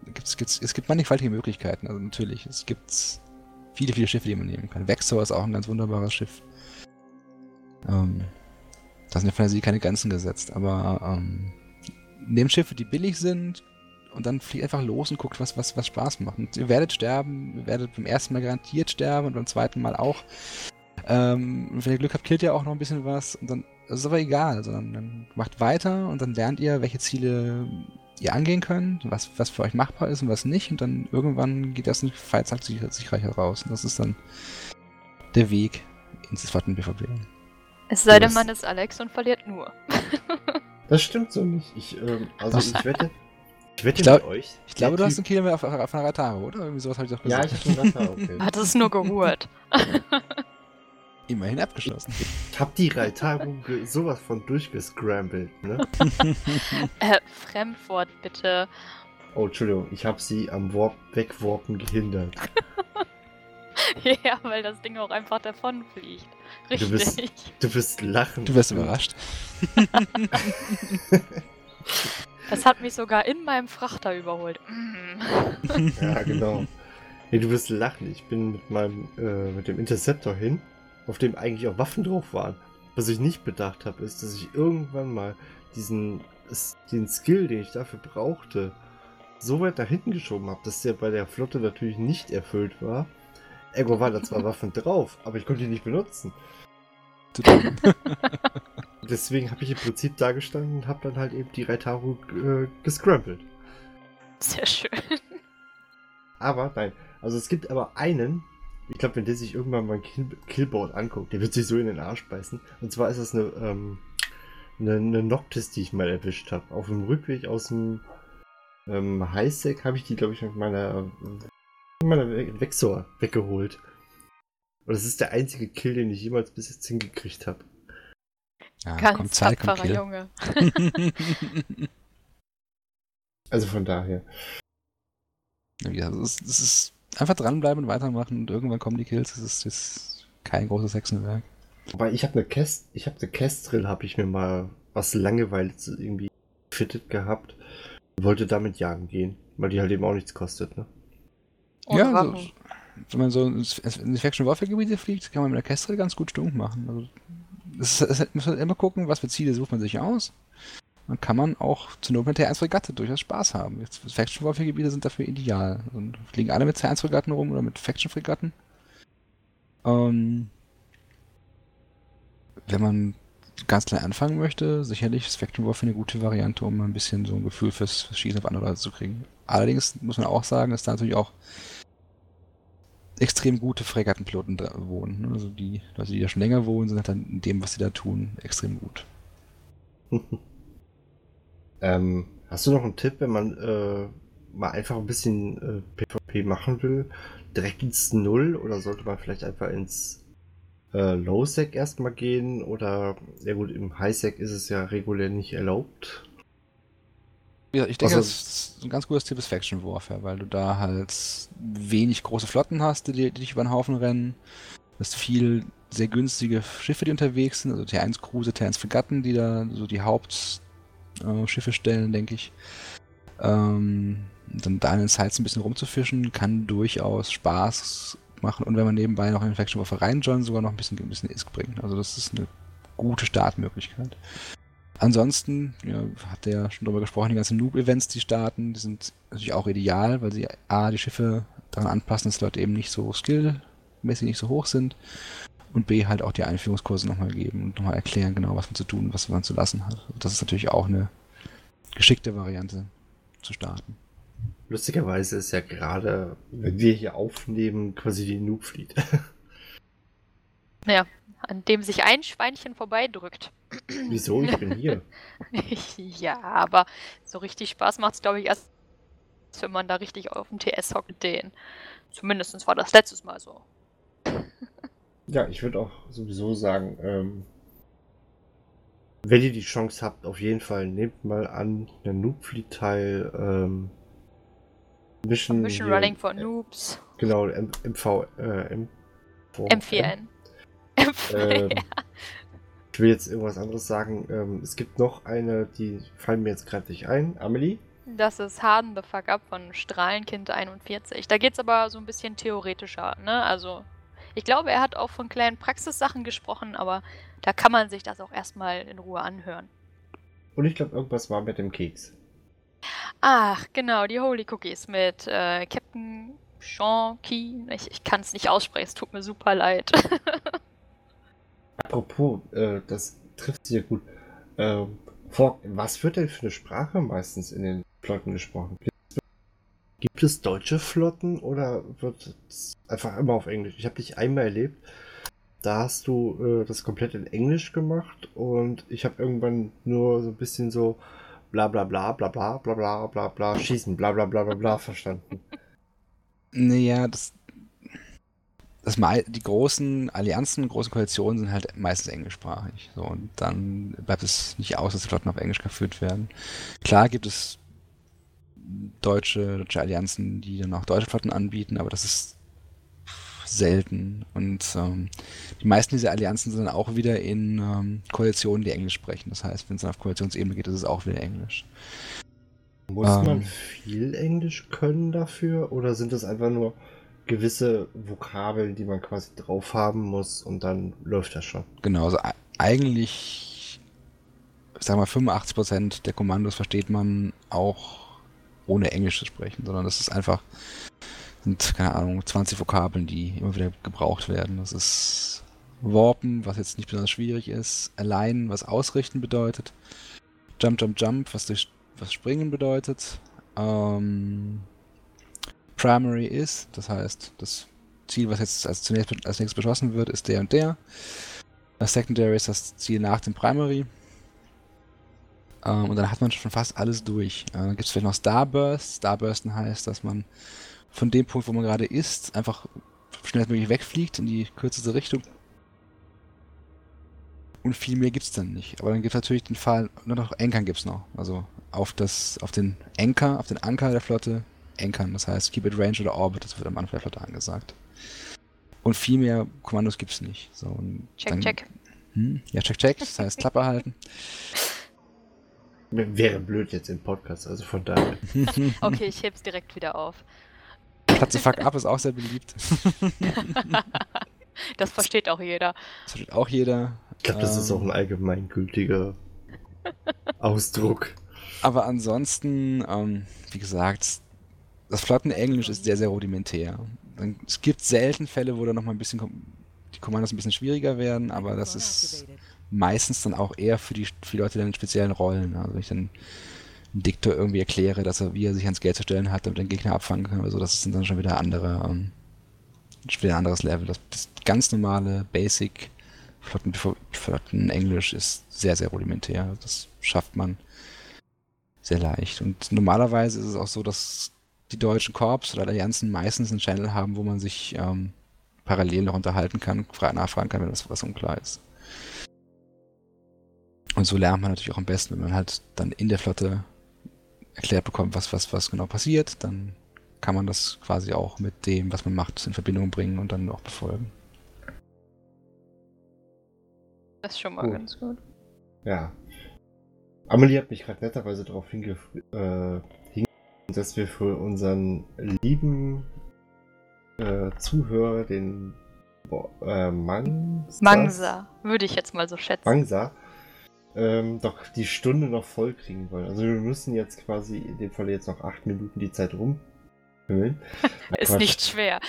Gibt's, gibt's, es gibt mannigfaltige Möglichkeiten, also natürlich. Es gibt viele, viele Schiffe, die man nehmen kann. Vexor ist auch ein ganz wunderbares Schiff. Ähm, da sind der Fantasie keine Grenzen gesetzt, aber ähm, nehmt Schiffe, die billig sind und dann fliegt einfach los und guckt, was, was, was Spaß macht. Und ihr werdet sterben, ihr werdet beim ersten Mal garantiert sterben und beim zweiten Mal auch. Ähm, wenn ihr Glück habt, killt ihr auch noch ein bisschen was und dann das ist aber egal, sondern dann macht weiter und dann lernt ihr, welche Ziele ihr angehen könnt, was, was für euch machbar ist und was nicht. Und dann irgendwann geht das ein sich, sich reicher raus. Und das ist dann der Weg ins Flotten-PvP. Es sei denn, Das- man ist Alex und verliert nur. (laughs) Das stimmt so nicht. Ich, ähm, also Was? ich wette, ich wette Ich glaub- mit euch. Ich glaube, du hast einen Kilometer auf, auf einer Ratare, oder? Irgendwie sowas habe ich doch Ja, gesagt. ich habe einen Ratter, okay. Hat es nur gehurt. (laughs) Immerhin abgeschlossen. Ich habe die Reitagung ge- sowas von durchgescrambled, ne? (laughs) Äh, Fremdwort bitte. Oh, Entschuldigung, ich habe sie am Warp Wegwarpen gehindert. ja, weil das Ding auch einfach davon fliegt. Du bist- Richtig. Du wirst lachen. Du wirst überrascht. (laughs) Das hat mich sogar in meinem Frachter überholt. Mm. (laughs) Ja, genau. Nee, du wirst lachen. Ich bin mit meinem, äh, mit dem Interceptor hin, auf dem eigentlich auch Waffen drauf waren. Was ich nicht bedacht habe, ist, dass ich irgendwann mal diesen, es- den Skill, den ich dafür brauchte, so weit nach hinten geschoben habe, dass der bei der Flotte natürlich nicht erfüllt war. Ergo waren da zwar Waffen drauf, aber ich konnte die nicht benutzen. (laughs) Deswegen habe ich im Prinzip da gestanden und habe dann halt eben die Reitaru äh, gescrambled. Sehr schön. Aber nein, also es gibt aber einen, ich glaube, wenn der sich irgendwann mal ein Kill Killboard anguckt, der wird sich so in den Arsch beißen. Und zwar ist das eine, ähm, eine, eine Noctis, die ich mal erwischt habe. Auf dem Rückweg aus dem ähm, Highsec habe ich die, glaube ich, mit meiner, meiner Vexor weggeholt. Und das ist der einzige Kill, den ich jemals bis jetzt hingekriegt habe. Ja, Ganz kommt Zeit, kommt Kill. Junge. (laughs) Also von daher. Ja, es ist, es ist einfach dranbleiben und weitermachen und irgendwann kommen die Kills. Das ist, das ist kein großes Hexenwerk. Wobei ich habe eine Kest, ich habe eine Kestrel, habe ich mir mal was Langeweile irgendwie fittet gehabt. Wollte damit jagen gehen, weil die halt eben auch nichts kostet, ne? Ja, so, Waffen. wenn man so ins in die Faction Warfare Gebiete fliegt, kann man mit der Kestrel ganz gut stunk machen. Also, es, ist- es muss man immer gucken, was für Ziele sucht man sich aus. Dann kann man auch zur Not mit der 1 Fregatte durchaus Spaß haben. Jetzt, Faction Warfare Gebiete sind dafür ideal. Und fliegen alle mit C1 Fregatten rum oder mit Faction Fregatten. Ähm, wenn man ganz klein anfangen möchte, sicherlich ist Faction Warfare eine gute Variante, um ein bisschen so ein Gefühl fürs, fürs Schießen auf andere Leute zu kriegen. Allerdings muss man auch sagen, dass da natürlich auch extrem gute Fregattenpiloten wohnen. ne? Also die Leute, die da schon länger wohnen, sind halt dann in dem, was sie da tun, extrem gut. (laughs) ähm, hast du noch einen Tipp, wenn man äh, mal einfach ein bisschen äh, PvP machen will? Direkt ins Null oder sollte man vielleicht einfach ins äh, Low-Sec erstmal gehen? Oder, ja gut, im High-Sec ist es ja regulär nicht erlaubt. Ja, ich denke, Also- das ist ein ganz gutes Tipp ist Faction Warfare, weil du da halt wenig große Flotten hast, die, die dich über den Haufen rennen. Du hast viel sehr günstige Schiffe, die unterwegs sind, also T1 Cruiser, T1 Fregatten, die da so die Hauptschiffe äh, stellen, denke ich. Ähm, dann da in den Sites ein bisschen rumzufischen, kann durchaus Spaß machen und wenn man nebenbei noch in Faction Warfare reinjoint, sogar noch ein bisschen, ein bisschen Isk bringen. Also das ist eine gute Startmöglichkeit. Ansonsten, ja, hat der ja schon drüber gesprochen, die ganzen Noob-Events, die starten, die sind natürlich auch ideal, weil sie A, die Schiffe daran anpassen, dass Leute eben nicht so skillmäßig nicht so hoch sind und B, halt auch die Einführungskurse nochmal geben und nochmal erklären genau, was man zu tun und was man zu lassen hat. Das ist natürlich auch eine geschickte Variante zu starten. Lustigerweise ist ja gerade, wenn wir hier aufnehmen, quasi die Noob-Fleet. An dem sich ein Schweinchen vorbeidrückt. Wieso? Ich bin hier. (laughs) ja, aber so richtig Spaß macht es, glaube ich, erst, wenn man da richtig auf dem TS hockt denen. Zumindest war das letztes Mal so. (laughs) Ja, ich würde auch sowieso sagen, ähm, wenn ihr die Chance habt, auf jeden Fall nehmt mal an, einen Noob-Fleet teil. Ähm, Mission, Mission Running for Noobs. Genau, M MV, äh, M M4N. (laughs) Ähm, ich will jetzt irgendwas anderes sagen. Ähm, es gibt noch eine, die fallen mir jetzt gerade nicht ein. Amelie? Das ist Harden the Fuck Up von Strahlenkind 41. Da geht es aber so ein bisschen theoretischer, ne? Also, ich glaube, er hat auch von kleinen Praxissachen gesprochen, aber da kann man sich das auch erstmal in Ruhe anhören. Und ich glaube, irgendwas war mit dem Keks. Ach, genau, die Holy Cookies mit äh, Captain Sean Key. Ich, ich kann es nicht aussprechen, es tut mir super leid. (laughs) Apropos, äh, das trifft sich ja gut. Ähm, vor, was wird denn für eine Sprache meistens in den Flotten gesprochen? Gibt es deutsche Flotten oder wird es einfach immer auf Englisch? Ich habe dich einmal erlebt, da hast du äh, das komplett in Englisch gemacht und ich habe irgendwann nur so ein bisschen so bla bla bla bla bla bla bla bla bla schießen bla bla bla bla bla verstanden. Naja, das, das die großen Allianzen, großen Koalitionen sind halt meistens englischsprachig. So, und dann bleibt es nicht aus, dass die Flotten auf Englisch geführt werden. Klar gibt es deutsche, deutsche Allianzen, die dann auch deutsche Flotten anbieten, aber das ist selten. Und ähm, die meisten dieser Allianzen sind dann auch wieder in ähm, Koalitionen, die Englisch sprechen. Das heißt, wenn es dann auf Koalitionsebene geht, ist es auch wieder Englisch. Muss Ähm. man viel Englisch können dafür oder sind das einfach nur gewisse Vokabeln, die man quasi drauf haben muss und dann läuft das schon? Genau, also eigentlich, ich sag mal, 85% der Kommandos versteht man auch ohne Englisch zu sprechen, sondern das ist einfach, sind, keine Ahnung, 20 Vokabeln, die immer wieder gebraucht werden. Das ist Warpen, was jetzt nicht besonders schwierig ist, Align, was ausrichten bedeutet, Jump, Jump, Jump, was, durch, was springen bedeutet, ähm, Primary ist, das heißt, das Ziel, was jetzt als, zunächst, als nächstes beschossen wird, ist der und der. Das Secondary ist das Ziel nach dem Primary. Ähm, und dann hat man schon fast alles durch. Äh, dann gibt es vielleicht noch Starbursts. Starbursten heißt, dass man von dem Punkt, wo man gerade ist, einfach schnellstmöglich wegfliegt in die kürzeste Richtung. Und viel mehr gibt es dann nicht. Aber dann gibt es natürlich den Fall, nur noch Ankern gibt es noch. Also auf, das, auf den Anker, auf den Anker der Flotte ankern. Das heißt, keep it range oder orbit, das wird am Anfang der Flotte angesagt. Und viel mehr Kommandos gibt es nicht. So, und Check, dann, check. Hm, ja, check, check. Das heißt Klappe halten. Wäre blöd jetzt im Podcast, also von daher. (laughs) Okay, ich heb's direkt wieder auf. Platze Fuck Up ist auch sehr beliebt. (laughs) Das versteht auch jeder. Das versteht auch jeder. Ich glaube, das ist Ähm, auch ein allgemeingültiger (laughs) Ausdruck. Aber ansonsten, ähm, wie gesagt, das Flottenenglisch ist sehr, sehr rudimentär. Es gibt selten Fälle, wo da noch mal ein bisschen die Kommandos ein bisschen schwieriger werden, aber das ist meistens dann auch eher für die, für die Leute dann in speziellen Rollen. Also wenn ich dann einem Diktor irgendwie erkläre, dass er, wie er sich ans Geld zu stellen hat, damit er den Gegner abfangen kann oder so, das ist dann schon wieder andere, ähm, schon wieder ein anderes Level. Das, das ganz normale Basic Flotten, Flottenenglisch ist sehr, sehr rudimentär. Das schafft man sehr leicht. Und normalerweise ist es auch so, dass die deutschen Korps oder Allianzen meistens einen Channel haben, wo man sich ähm, parallel noch unterhalten kann, fra- nachfragen kann, wenn das was unklar ist. Und so lernt man natürlich auch am besten, wenn man halt dann in der Flotte erklärt bekommt, was, was, was genau passiert, dann kann man das quasi auch mit dem, was man macht, in Verbindung bringen und dann auch befolgen. Das ist schon mal Cool. ganz gut. Ja. Amelie hat mich gerade netterweise darauf hinge äh, hingewiesen, dass wir für unseren lieben äh, Zuhörer, den Bo- äh, Mangsa, Mangsa, würde ich jetzt mal so schätzen. Mangsa ähm, doch die Stunde noch voll kriegen wollen. Also wir müssen jetzt quasi in dem Fall jetzt noch acht Minuten die Zeit rumhümmeln. (laughs) Ist Quatsch. nicht schwer.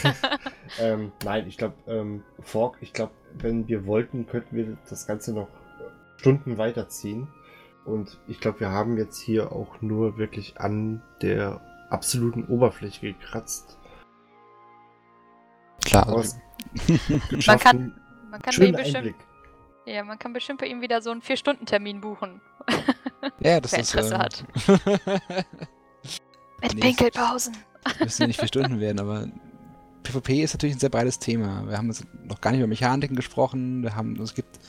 (laughs) ähm, nein, ich glaube, ähm, Fork, ich glaube, wenn wir wollten, könnten wir das Ganze noch Stunden weiterziehen. Und ich glaube, wir haben jetzt hier auch nur wirklich an der absoluten Oberfläche gekratzt. Klar, Man kann- Man kann, bei ihm schönen bestimmt, Einblick. ja, man kann bestimmt bei ihm wieder so einen 4-Stunden-Termin buchen. (laughs) ja, das wer ist. Interesse äh, hat. (laughs) Mit Nee. Pinkelpausen. müssen ja nicht vier Stunden werden, aber PvP ist natürlich ein sehr breites Thema. Wir haben jetzt noch gar nicht über Mechaniken gesprochen. Wir haben, es gibt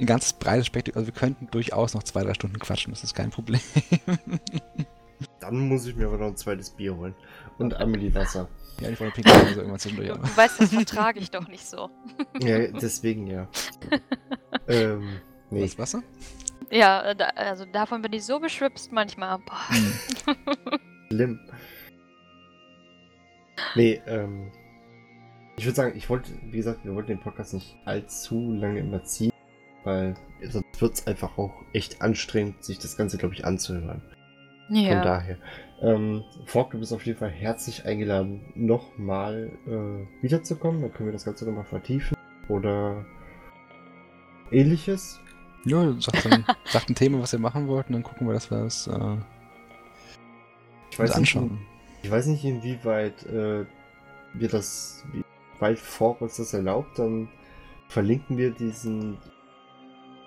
ein ganz breites Spektrum. Also wir könnten durchaus noch zwei, drei Stunden quatschen. Das ist kein Problem. (laughs) Dann muss ich mir aber noch ein zweites Bier holen. Und Amelie Wasser. ja, ich wollte pinkeln, also irgendwann zwischendurch. Du, du weißt, das vertrage ich doch nicht so. (laughs) Ja, deswegen ja. (laughs) ähm, nee. Was, Wasser? Ja, da, also davon bin ich so beschwipst manchmal. Boah. Hm. Schlimm. Nee, ähm. Ich würde sagen, ich wollte, wie gesagt, wir wollten den Podcast nicht allzu lange immer ziehen, weil sonst wird es einfach auch echt anstrengend, sich das Ganze, glaube ich, anzuhören. Von Ja. daher. Ähm, Fork, du bist auf jeden Fall herzlich eingeladen, nochmal äh, wiederzukommen. Dann können wir das Ganze nochmal vertiefen. Oder ähnliches. Ja, sagt, dann, (laughs) sagt ein Thema, was wir machen wollten, dann gucken wir, dass wir das äh, Ich uns weiß, nicht, anschauen. ich weiß nicht, inwieweit äh, wir das, wie weit Fork uns das erlaubt, dann verlinken wir diesen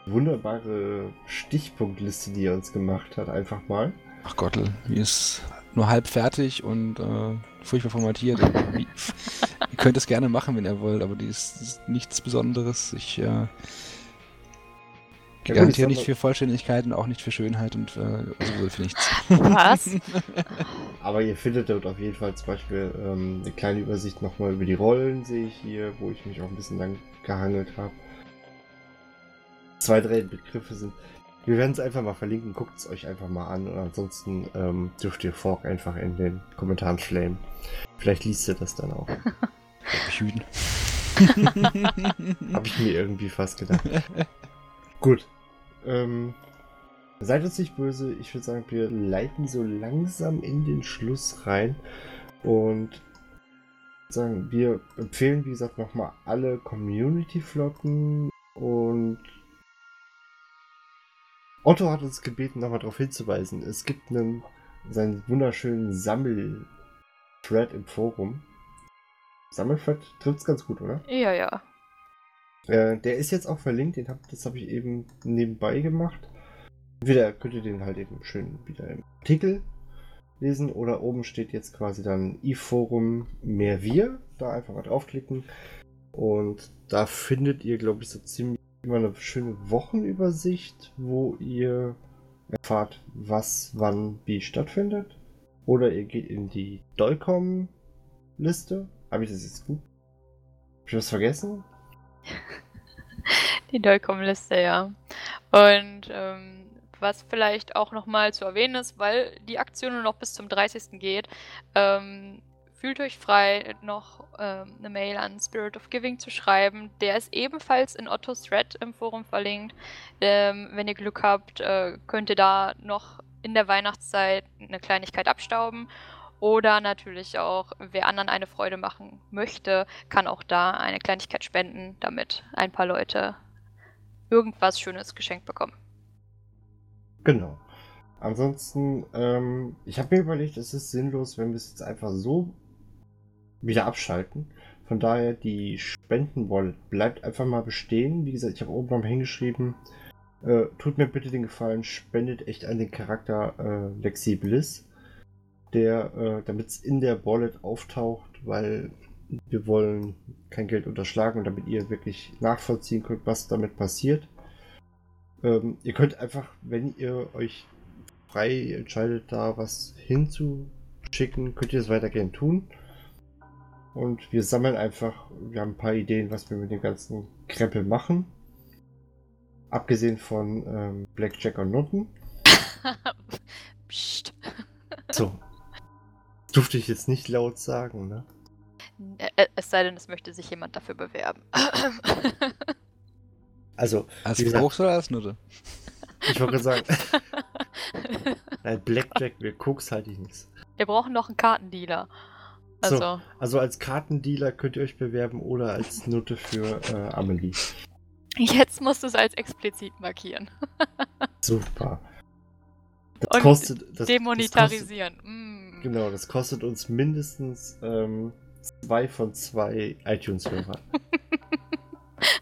wunderbare Stichpunktliste, die er uns gemacht hat, einfach mal. Ach Gottl, die ist nur halb fertig und äh, furchtbar formatiert. Wie, (laughs) ihr könnt es gerne machen, wenn ihr wollt, aber die ist, ist nichts Besonderes. Ich äh, Ja, garantiere ich nicht für Vollständigkeit und auch nicht für Schönheit und äh, sowieso für nichts. Was? (laughs) Aber ihr findet dort auf jeden Fall zum Beispiel ähm, eine kleine Übersicht nochmal über die Rollen, sehe ich hier, wo ich mich auch ein bisschen lang gehangelt habe. Zwei, drei Begriffe sind. Wir werden es einfach mal verlinken, guckt es euch einfach mal an und ansonsten ähm, dürft ihr Fork einfach in den Kommentaren flamen. Vielleicht liest ihr das dann auch. (laughs) Hüden. Habe ich mir irgendwie fast gedacht. Gut. Ähm, seid uns nicht böse. Ich würde sagen, wir leiten so langsam in den Schluss rein. Und sagen, wir empfehlen, wie gesagt, nochmal alle Community-Flotten. Und Otto hat uns gebeten, nochmal darauf hinzuweisen. Es gibt einen, seinen wunderschönen Sammel-Thread im Forum. Sammelthread trifft's ganz gut, oder? Ja, ja. Äh, der ist jetzt auch verlinkt, den hab, das habe ich eben nebenbei gemacht. Entweder könnt ihr den halt eben schön wieder im Artikel lesen oder oben steht jetzt quasi dann i-Forum mehr wir. Da einfach mal draufklicken und da findet ihr, glaube ich, so ziemlich immer eine schöne Wochenübersicht, wo ihr erfahrt, was wann wie stattfindet. Oder ihr geht in die Dolcom-Liste. Habe ich das jetzt gut ich was vergessen? (laughs) Die Dolcom-Liste, ja. Und ähm, was vielleicht auch nochmal zu erwähnen ist, weil die Aktion nur noch bis zum 30. geht, ähm, fühlt euch frei, noch ähm, eine Mail an Spirit of Giving zu schreiben. Der ist ebenfalls in Otto's Thread im Forum verlinkt. Ähm, wenn ihr Glück habt, äh, könnt ihr da noch in der Weihnachtszeit eine Kleinigkeit abstauben. Oder natürlich auch, wer anderen eine Freude machen möchte, kann auch da eine Kleinigkeit spenden, damit ein paar Leute irgendwas Schönes geschenkt bekommen. Genau. Ansonsten, ähm, ich habe mir überlegt, es ist sinnlos, wenn wir es jetzt einfach so wieder abschalten. Von daher, die Spendenwallet bleibt einfach mal bestehen. Wie gesagt, ich habe oben noch hingeschrieben, äh, tut mir bitte den Gefallen, spendet echt an den Charakter äh, Lexi äh, damit es in der Wallet auftaucht, weil wir wollen kein Geld unterschlagen und damit ihr wirklich nachvollziehen könnt, was damit passiert. Ähm, ihr könnt einfach, wenn ihr euch frei entscheidet, da was hinzuschicken, könnt ihr das weiter gerne tun. Und wir sammeln einfach, wir haben ein paar Ideen, was wir mit dem ganzen Krempel machen. Abgesehen von ähm, Blackjack und Noten. (laughs) Psst. (laughs) So. Das durfte ich jetzt nicht laut sagen, ne? Es sei denn, es möchte sich jemand dafür bewerben. (laughs) Also, Als Bruchs oder als Nutte? ich wollte gerade sagen, nein, Blackjack, wir Koks halte ich nichts. Wir brauchen noch einen Kartendealer. So. Also, Also als Kartendealer könnt ihr euch bewerben oder als Nutte für äh, Amelie. jetzt musst du es als explizit markieren. (laughs) Super. Das Und kostet. Das, das kostet, Demonetarisieren. Mm. genau, das kostet uns mindestens ähm, zwei von zwei iTunes-Hörern. (laughs)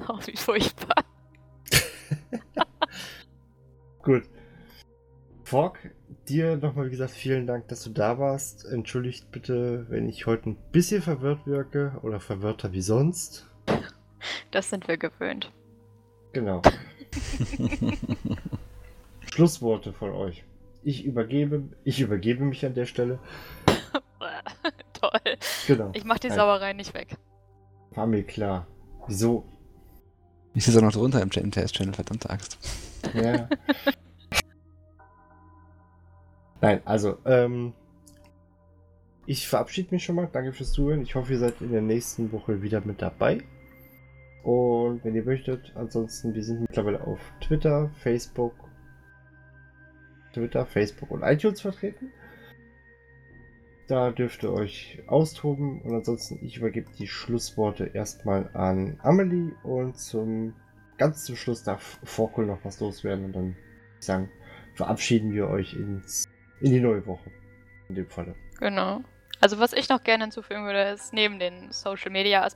Oh, wie furchtbar. (laughs) Gut. Fork, dir nochmal, wie gesagt, vielen Dank, dass du da warst. Entschuldigt bitte, wenn ich heute ein bisschen verwirrt wirke oder verwirrter wie sonst. Das sind wir gewöhnt. Genau. (laughs) (laughs) Schlussworte von euch. Ich übergebe, ich übergebe mich an der Stelle. (laughs) Toll. Genau. Ich mach die Nein, Sauerei nicht weg. War mir klar. Wieso? Ich sitze auch noch drunter im Test-Channel, verdammte Axt. Ja. Nein, also, ähm, ich verabschiede mich schon mal. Danke fürs Zuhören. Ich hoffe, ihr seid in der nächsten Woche wieder mit dabei. Und wenn ihr möchtet, ansonsten, wir sind mittlerweile auf Twitter, Facebook, Twitter, Facebook und iTunes vertreten. Da dürft ihr euch austoben und ansonsten, ich übergebe die Schlussworte erstmal an Amelie und zum ganz zum Schluss darf Forkul noch was loswerden und dann ich sagen, verabschieden wir euch ins, in die neue Woche. In dem Falle. Genau. Also was ich noch gerne hinzufügen würde, ist neben den Social Media,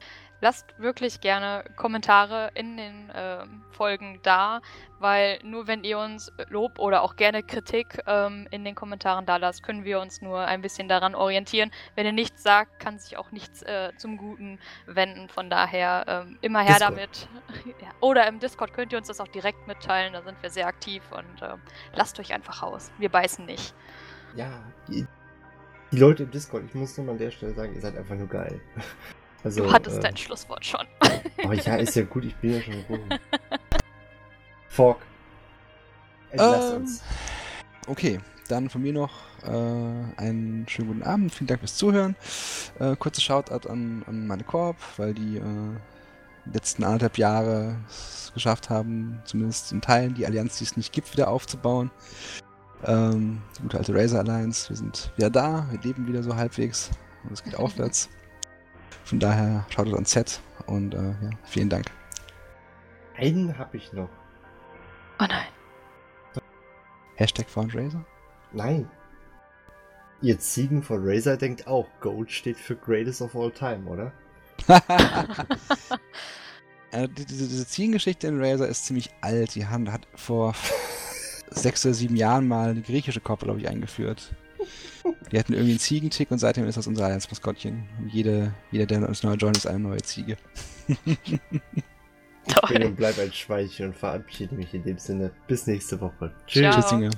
lasst wirklich gerne Kommentare in den ähm, Folgen da, weil nur wenn ihr uns Lob oder auch gerne Kritik ähm, in den Kommentaren da lasst, können wir uns nur ein bisschen daran orientieren. Wenn ihr nichts sagt, kann sich auch nichts äh, zum Guten wenden. Von daher ähm, immer her Discord. damit. (laughs) ja. Oder im Discord könnt ihr uns das auch direkt mitteilen, da sind wir sehr aktiv und ähm, lasst euch einfach raus. Wir beißen nicht. Ja, die, die Leute im Discord, ich muss nur mal an der Stelle sagen, ihr seid einfach nur geil. (laughs) Also, du hattest äh, dein Schlusswort schon. Oh ja, ist ja gut, ich bin ja schon rum. (laughs) Fork. Entlass Ähm, uns. Okay, dann von mir noch äh, einen schönen guten Abend. Vielen Dank fürs Zuhören. Äh, kurzer Shoutout an, an meine Korb, weil die äh, letzten anderthalb Jahre es geschafft haben, zumindest in Teilen die Allianz, die es nicht gibt, wieder aufzubauen. Ähm, die gute alte Razer Alliance, wir sind wieder da, wir leben wieder so halbwegs und es geht (laughs) aufwärts. Von daher Shoutout an Z und äh, ja, vielen Dank. Einen hab ich noch. Oh nein. Hashtag Fundraiser. Nein. Ihr Ziegen von Razer denkt auch, Gold steht für Greatest of All Time, oder? (laughs) Die- diese, diese Ziegengeschichte in Razer ist ziemlich alt. Die haben, hat vor (laughs) sechs oder sieben Jahren mal eine griechische Koppel, glaube ich, eingeführt. Die hatten irgendwie einen Ziegentick und seitdem ist das unser Allianz-Maskottchen. Und jede, jeder, der uns neu joint, ist eine neue Ziege. Ich bin und bleib ein Schweinchen und verabschiede mich in dem Sinne. Bis nächste Woche. Ciao. Tschüss, Inge.